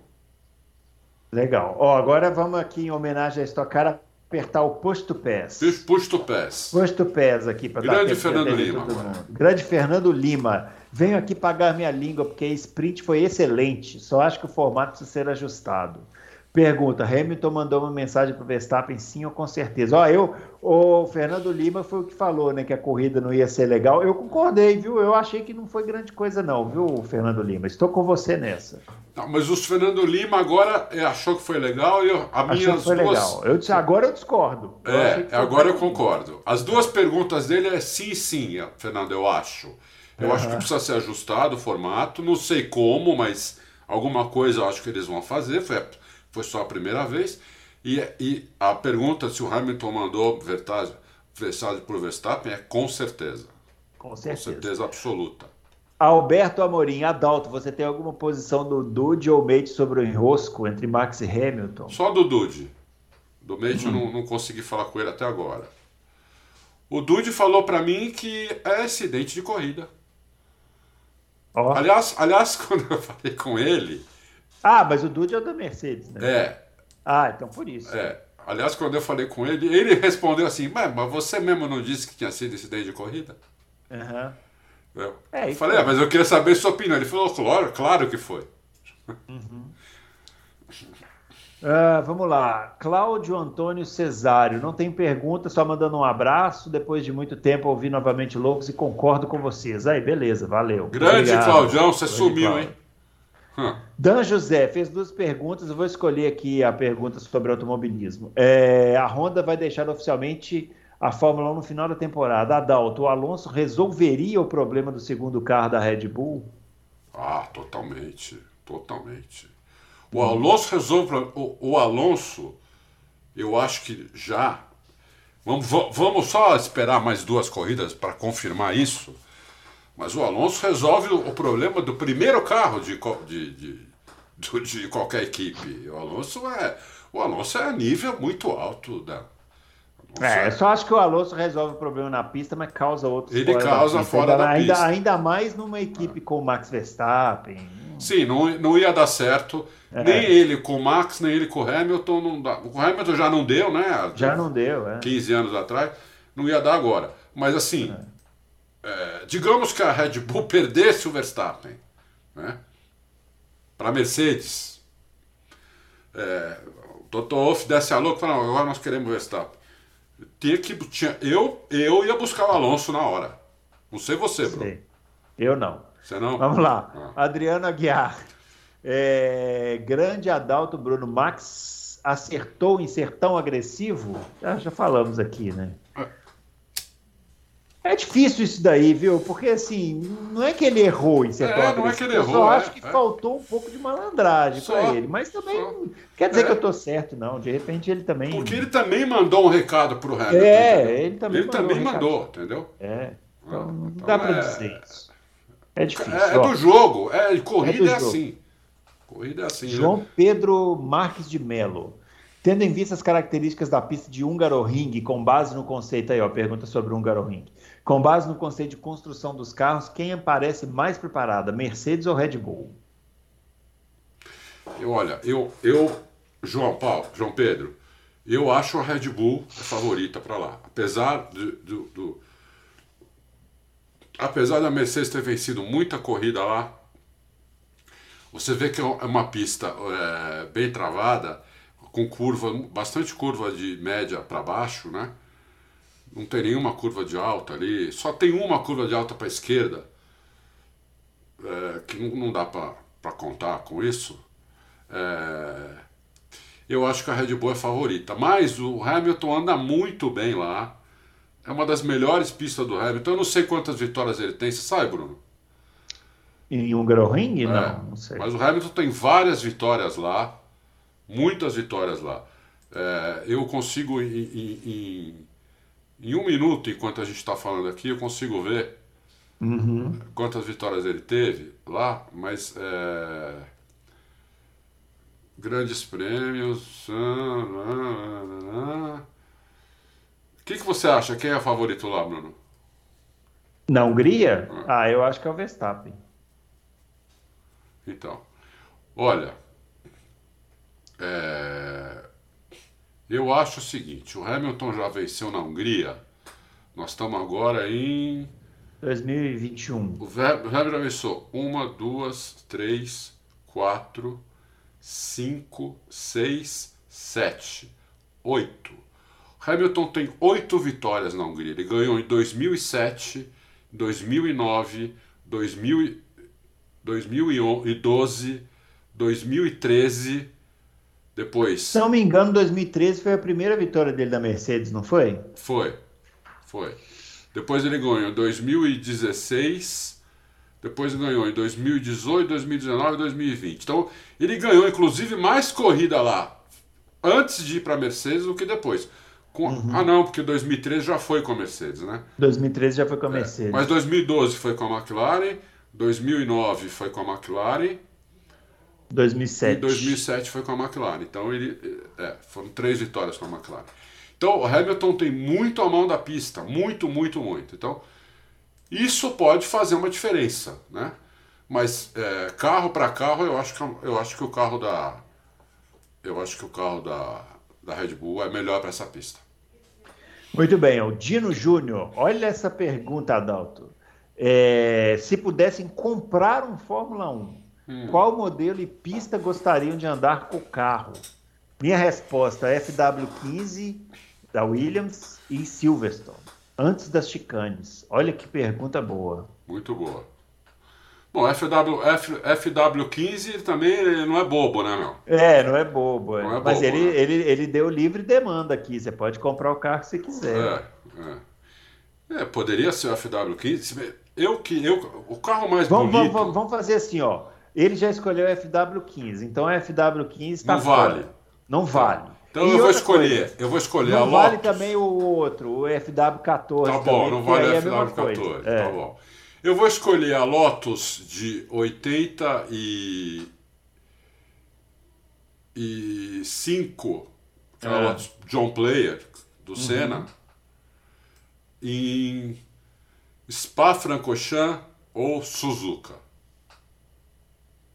Legal. Ó, agora vamos aqui em homenagem a Stock Car apertar o posto pés. Posto pés. Posto pés aqui para dar Grande Fernando Lima. Grande Fernando Lima. Venho aqui pagar minha língua porque a sprint foi excelente. Só acho que o formato precisa ser ajustado. Pergunta: Hamilton mandou uma mensagem para o Verstappen, sim ou com certeza? Ó, eu, o Fernando Lima foi o que falou, né, que a corrida não ia ser legal. Eu concordei, viu? Eu achei que não foi grande coisa, não, viu, Fernando Lima? Estou com você nessa. Não, mas o Fernando Lima agora é, achou que foi legal e a minha foi duas... legal. Eu disse, agora eu discordo. Eu é, agora eu concordo. As duas perguntas dele é sim, sim, Fernando, eu acho. Eu uhum. acho que precisa ser ajustado o formato. Não sei como, mas alguma coisa eu acho que eles vão fazer. Foi foi só a primeira vez. E, e a pergunta se o Hamilton mandou mensagem para o Verstappen é com certeza. Com certeza. Com certeza absoluta. Alberto Amorim, Adalto, você tem alguma posição do Dude ou Mate sobre o enrosco entre Max e Hamilton? Só do Dude. Do Mate hum. eu não, não consegui falar com ele até agora. O Dude falou para mim que é acidente de corrida. Oh. Aliás, aliás, quando eu falei com ele, ah, mas o Dude é o da Mercedes, né? É. Ah, então por isso. É. Aliás, quando eu falei com ele, ele respondeu assim: mas, mas você mesmo não disse que tinha sido acidente de corrida? Aham. Uhum. Eu, é, falei, ah, mas eu queria saber sua opinião. Ele falou, claro, claro que foi. Uhum. Uh, vamos lá. Cláudio Antônio Cesário. Não tem pergunta, só mandando um abraço. Depois de muito tempo, ouvi novamente Loucos e concordo com vocês. Aí, beleza, valeu. Grande Obrigado. Claudião, você Grande sumiu, Cláudio. hein? Dan José fez duas perguntas. Eu vou escolher aqui a pergunta sobre automobilismo. É, a Honda vai deixar oficialmente a Fórmula 1 no final da temporada. Adalto, o Alonso resolveria o problema do segundo carro da Red Bull? Ah, totalmente. Totalmente. O Alonso resolve. O, o Alonso, eu acho que já. Vamos, vamos só esperar mais duas corridas para confirmar isso. Mas o Alonso resolve o problema do primeiro carro de, de, de, de qualquer equipe. O Alonso é. O Alonso é a nível muito alto da. É, eu só acho que o Alonso resolve o problema na pista, mas causa outros Ele causa fora da ainda, pista. Ainda mais numa equipe com o Max Verstappen. Sim, não, não ia dar certo. É. Nem ele com o Max, nem ele com o Hamilton. Não dá. O Hamilton já não deu, né? Já não deu, é. 15 anos atrás. Não ia dar agora. Mas assim, é. É, digamos que a Red Bull perdesse o Verstappen né? para a Mercedes. É, o Toto Wolff desse a louca e falou: agora nós queremos o Verstappen. Tinha que, tinha, eu, eu ia buscar o Alonso na hora. Não sei você, Bruno. Eu não. Você não? Vamos lá. Ah. Adriano Aguiar. É, grande Adalto Bruno Max acertou em ser tão agressivo? Já, já falamos aqui, né? É difícil isso daí, viu? Porque assim, não é que ele errou em ser é, tão agressivo. Não é que ele errou, eu só é, acho que é. faltou um pouco de malandragem para ele. Mas também só. quer dizer é. que eu tô certo, não. De repente ele também. Porque ele também mandou um recado pro Hamilton. É, entendeu? ele também ele mandou. Ele também um mandou, entendeu? É. Então, não então dá para é dizer isso. É difícil. É, é do jogo. É, corrida é, assim. Corrida é assim. Né? João né? Pedro Marques de Melo. Tendo em vista as características da pista de Hungaroring, com base no conceito aí, ó, pergunta sobre o Hungaroring. Com base no conceito de construção dos carros, quem parece mais preparada, Mercedes ou Red Bull? Eu, olha, eu, eu, João Paulo, João Pedro, eu acho a Red Bull a favorita para lá. Apesar de, do, do, apesar da Mercedes ter vencido muita corrida lá, você vê que é uma pista é, bem travada, com curva, bastante curva de média para baixo, né? Não tem nenhuma curva de alta ali, só tem uma curva de alta para a esquerda, é, que não, não dá para contar com isso. É, eu acho que a Red Bull é favorita, mas o Hamilton anda muito bem lá. É uma das melhores pistas do Hamilton. Eu não sei quantas vitórias ele tem, você sabe, Bruno? Em Hungaroring? É, não, não sei. Mas o Hamilton tem várias vitórias lá, muitas vitórias lá. É, eu consigo, em, em, em, um minuto, enquanto a gente está falando aqui, eu consigo ver uhum. quantas vitórias ele teve lá, mas é, grandes prêmios. O que, que você acha? Quem é favorito lá, Bruno? Na Hungria? Ah. ah, eu acho que é o Verstappen. Então, olha, é, eu acho o seguinte: o Hamilton já venceu na Hungria. Nós estamos agora em 2021. O Hamilton já venceu uma, duas, três, quatro, cinco, seis, sete, oito. Hamilton tem oito vitórias na Hungria. Ele ganhou em 2007, 2009, 2000 2012, 2013, depois. Se não me engano, 2013 foi a primeira vitória dele da Mercedes, não foi? Foi, foi. Depois ele ganhou em 2016, depois ganhou em 2018, 2019 e 2020. Então, ele ganhou inclusive mais corrida lá antes de ir para a Mercedes do que depois. Com... Uhum. Ah, não, porque 2013 já foi com a Mercedes, né? 2013 já foi com a é, Mercedes. É, mas 2012 foi com a McLaren, 2009 foi com a McLaren. 2007. E 2007 foi com a McLaren. Então ele, é, foram três vitórias com a McLaren. Então o Hamilton tem muito a mão da pista, muito, muito, muito. Então isso pode fazer uma diferença, né? Mas é, carro para carro, eu acho que eu acho que o carro da eu acho que o carro da, da Red Bull é melhor para essa pista. Muito bem, o Dino Júnior. Olha essa pergunta, Adalto. É, se pudessem comprar um Fórmula 1, hum. qual modelo e pista gostariam de andar com o carro? Minha resposta é FW15 da Williams e Silverstone, antes das chicanes. Olha que pergunta boa. Muito boa. Bom, FW, F, FW15 também não é bobo, né, meu? É, não é bobo. É. Não é Mas bobo, ele, né? ele, ele deu livre demanda aqui. Você pode comprar o carro que você quiser. É, é. é poderia ser o FW15. Eu que eu, o carro mais vamos, bonito. Vamos, vamos fazer assim, ó. Ele já escolheu o FW15, então o FW15 está Não vale. Não vale. Então e eu vou escolher, coisa, eu vou escolher não a Lotus. vale também o outro, o FW14. Tá bom, também, não vale o FW14, é. tá bom. Eu vou escolher a Lotus de 80 e e 5, é. a Lotus John Player do uhum. Senna, em Spa-Francorchamps ou Suzuka.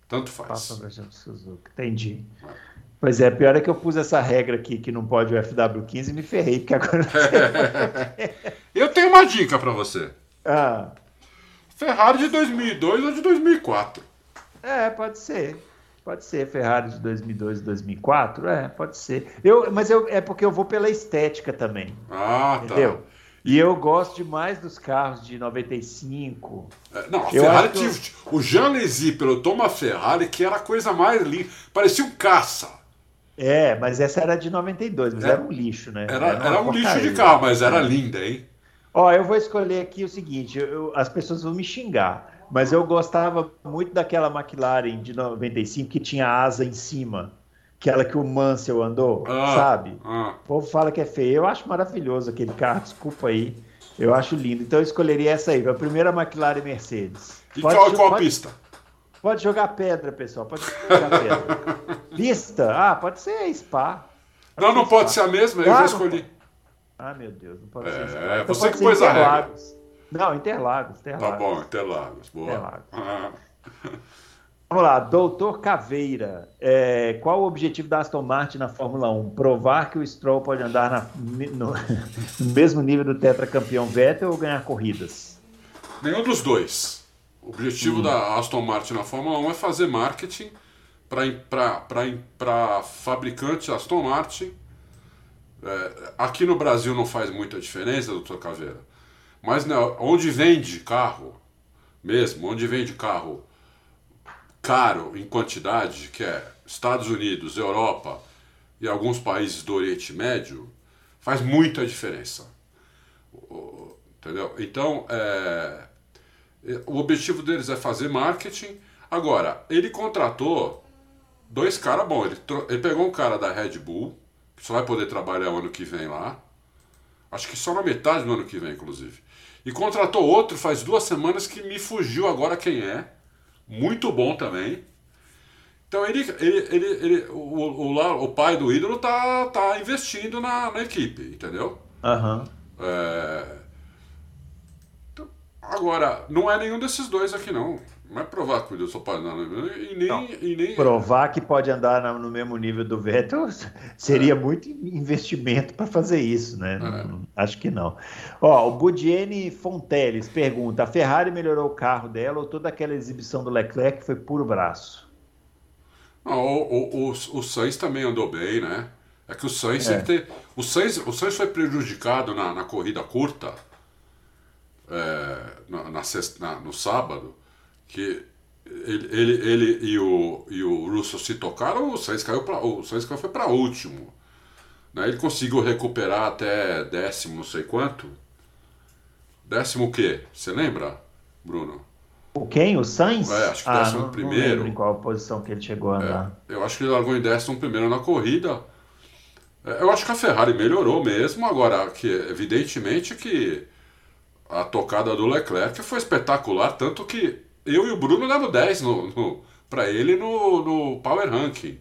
Tanto faz. Spa-Francorchamps Suzuka, entendi. É. Pois é, pior é que eu pus essa regra aqui que não pode o FW15 e me ferrei, porque agora. eu tenho uma dica para você. Ah. Ferrari de 2002 ou de 2004. É, pode ser. Pode ser Ferrari de 2002 e 2004, é, pode ser. Eu, mas eu, é porque eu vou pela estética também. Ah, tá. E eu gosto demais dos carros de 95. É, não, a eu Ferrari que... O Jean Lézy pilotou uma Ferrari que era a coisa mais linda. Parecia um caça. É, mas essa era de 92, mas é, era um lixo, né? Era, era, era um lixo de carro, mas era linda, hein? Ó, eu vou escolher aqui o seguinte: eu, as pessoas vão me xingar, mas eu gostava muito daquela McLaren de 95 que tinha asa em cima. Aquela que o Mansell andou, ah, sabe? Ah. O povo fala que é feio. Eu acho maravilhoso aquele carro, desculpa aí. Eu acho lindo. Então eu escolheria essa aí, a primeira McLaren Mercedes. E pode, qual, qual pode, pista? Pode jogar pedra, pessoal. Pode jogar pedra. Pista? Ah, pode ser Spa. Pode não, não pode ser a mesma, eu já escolhi. Ah, meu Deus, não pode é, ser. Spa. É, então você que pôs a regra. Não, Interlagos, Interlagos. Tá bom, Interlagos, boa. Interlagos. Ah. Vamos lá, doutor Caveira. É, qual o objetivo da Aston Martin na Fórmula 1? Provar que o Stroll pode andar na, no, no mesmo nível do tetracampeão Vettel ou ganhar corridas? Nenhum dos dois. O objetivo hum. da Aston Martin na Fórmula 1 é fazer marketing para fabricante Aston Martin. É, aqui no Brasil não faz muita diferença, doutor Caveira. Mas não, onde vende carro, mesmo, onde vende carro caro em quantidade, que é Estados Unidos, Europa e alguns países do Oriente Médio, faz muita diferença. Entendeu? Então, é, o objetivo deles é fazer marketing. Agora, ele contratou dois caras bons. Ele, ele pegou um cara da Red Bull, que só vai poder trabalhar o ano que vem lá. Acho que só na metade do ano que vem, inclusive. E contratou outro faz duas semanas que me fugiu agora quem é. Muito bom também. Então ele, ele, ele, ele o, o, o, pai do ídolo tá, tá investindo na, na equipe, entendeu? Uhum. É, Agora, não é nenhum desses dois aqui, não. Não é provar que pode andar no e nem, e nem Provar que pode andar no mesmo nível do Vettel seria é. muito investimento para fazer isso, né? É. acho que não. Ó, o Budiene Fonteles pergunta: a Ferrari melhorou o carro dela ou toda aquela exibição do Leclerc foi puro braço? Não, o, o, o, o Sainz também andou bem, né? É que o Sainz, é. Ter, o Sainz, o Sainz foi prejudicado na, na corrida curta é, na, na, na, no sábado, que ele, ele, ele e, o, e o Russo se tocaram, o Sainz caiu pra, o Sainz foi para último. Né? Ele conseguiu recuperar até décimo, não sei quanto. Décimo o quê? Você lembra, Bruno? O quem? O Sainz? É, acho que ah, décimo não, primeiro. Não em qual posição que ele chegou a é, andar. É, eu acho que ele largou em décimo primeiro na corrida. É, eu acho que a Ferrari melhorou mesmo, agora que evidentemente que a tocada do Leclerc foi espetacular, tanto que eu e o Bruno demos 10 no, no para ele no, no Power Ranking.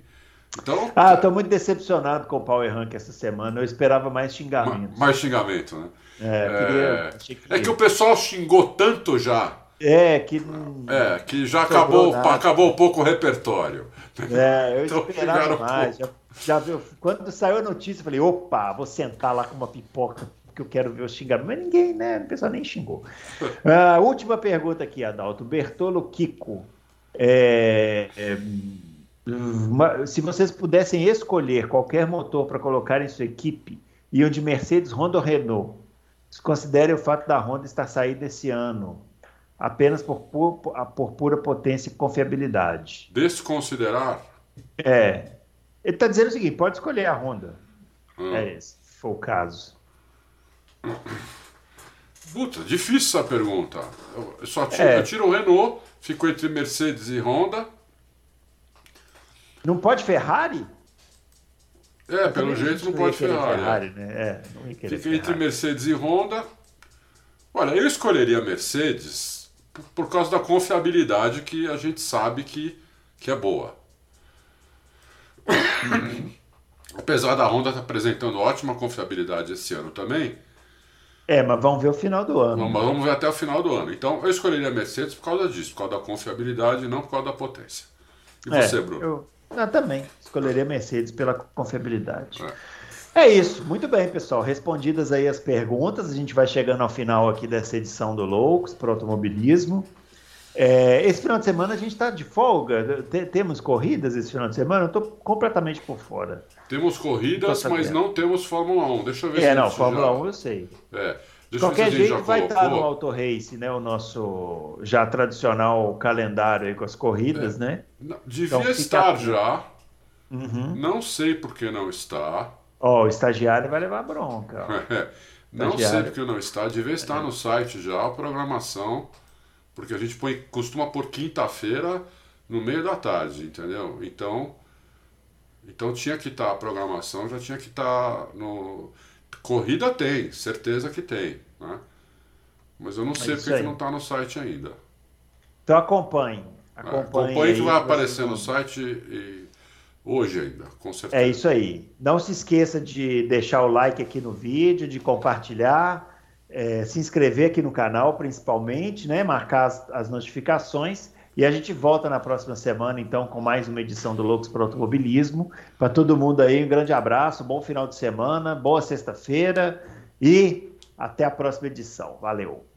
Então, ah, estou muito decepcionado com o Power Ranking essa semana. Eu esperava mais xingamento. Mais xingamento, né? É, é, queria... é que o pessoal xingou tanto já. É, que É, que já acabou, acabou um pouco o repertório. É, eu então, esperava mais. Já, já viu, quando saiu a notícia, eu falei, opa, vou sentar lá com uma pipoca porque eu quero ver o xingamento. Mas ninguém, né? O pessoal nem xingou. Uh, última pergunta aqui, Adalto. Bertolo Kiko. É, é, se vocês pudessem escolher qualquer motor para colocar em sua equipe, iam de Mercedes, Honda ou Renault. Desconsidere o fato da Honda estar saindo esse ano, apenas por, por, por pura potência e confiabilidade. Desconsiderar? É. Ele está dizendo o seguinte: pode escolher a Honda. Hum. É esse, se for o caso. Puta, difícil essa pergunta. Eu só tiro, é. eu tiro o Renault, fico entre Mercedes e Honda. Não pode Ferrari? É, eu pelo jeito não pode Ferrari. Ferrari né? é, Fica Ferrari. entre Mercedes e Honda. Olha, eu escolheria Mercedes por, por causa da confiabilidade que a gente sabe que, que é boa. Apesar da Honda estar tá apresentando ótima confiabilidade esse ano também. É, mas vamos ver o final do ano. Vamos, vamos ver até o final do ano. Então eu escolheria a Mercedes por causa disso, por causa da confiabilidade e não por causa da potência. E é, você, Bruno? Eu, eu também escolheria a Mercedes pela confiabilidade. É. é. isso, muito bem, pessoal. Respondidas aí as perguntas, a gente vai chegando ao final aqui dessa edição do Loucos para Automobilismo. É, esse final de semana a gente está de folga. temos corridas esse final de semana? Eu estou completamente por fora. Temos corridas, mas não temos Fórmula 1. Deixa eu ver é, se É, não, Fórmula já... 1 eu sei. É. De qualquer jeito vai colocou. estar no Auto Race, né? O nosso já tradicional calendário aí com as corridas, é. né? Não, devia então, estar já. Uhum. Não sei por que não está. Ó, oh, o estagiário vai levar bronca. Não sei por que não está. Devia estar no site já a programação porque a gente põe, costuma pôr quinta-feira no meio da tarde, entendeu? Então, então tinha que estar, tá, a programação já tinha que estar tá no. Corrida tem, certeza que tem, né? Mas eu não sei é porque que não está no site ainda. Então acompanhe. Acompanhe, é, acompanhe que vai aparecer no site e hoje ainda, com certeza. É isso aí. Não se esqueça de deixar o like aqui no vídeo, de compartilhar é, se inscrever aqui no canal, principalmente, né? Marcar as, as, notificações. E a gente volta na próxima semana, então, com mais uma edição do Loucos para Automobilismo. Para todo mundo aí, um grande abraço, bom final de semana, boa sexta-feira e até a próxima edição. Valeu!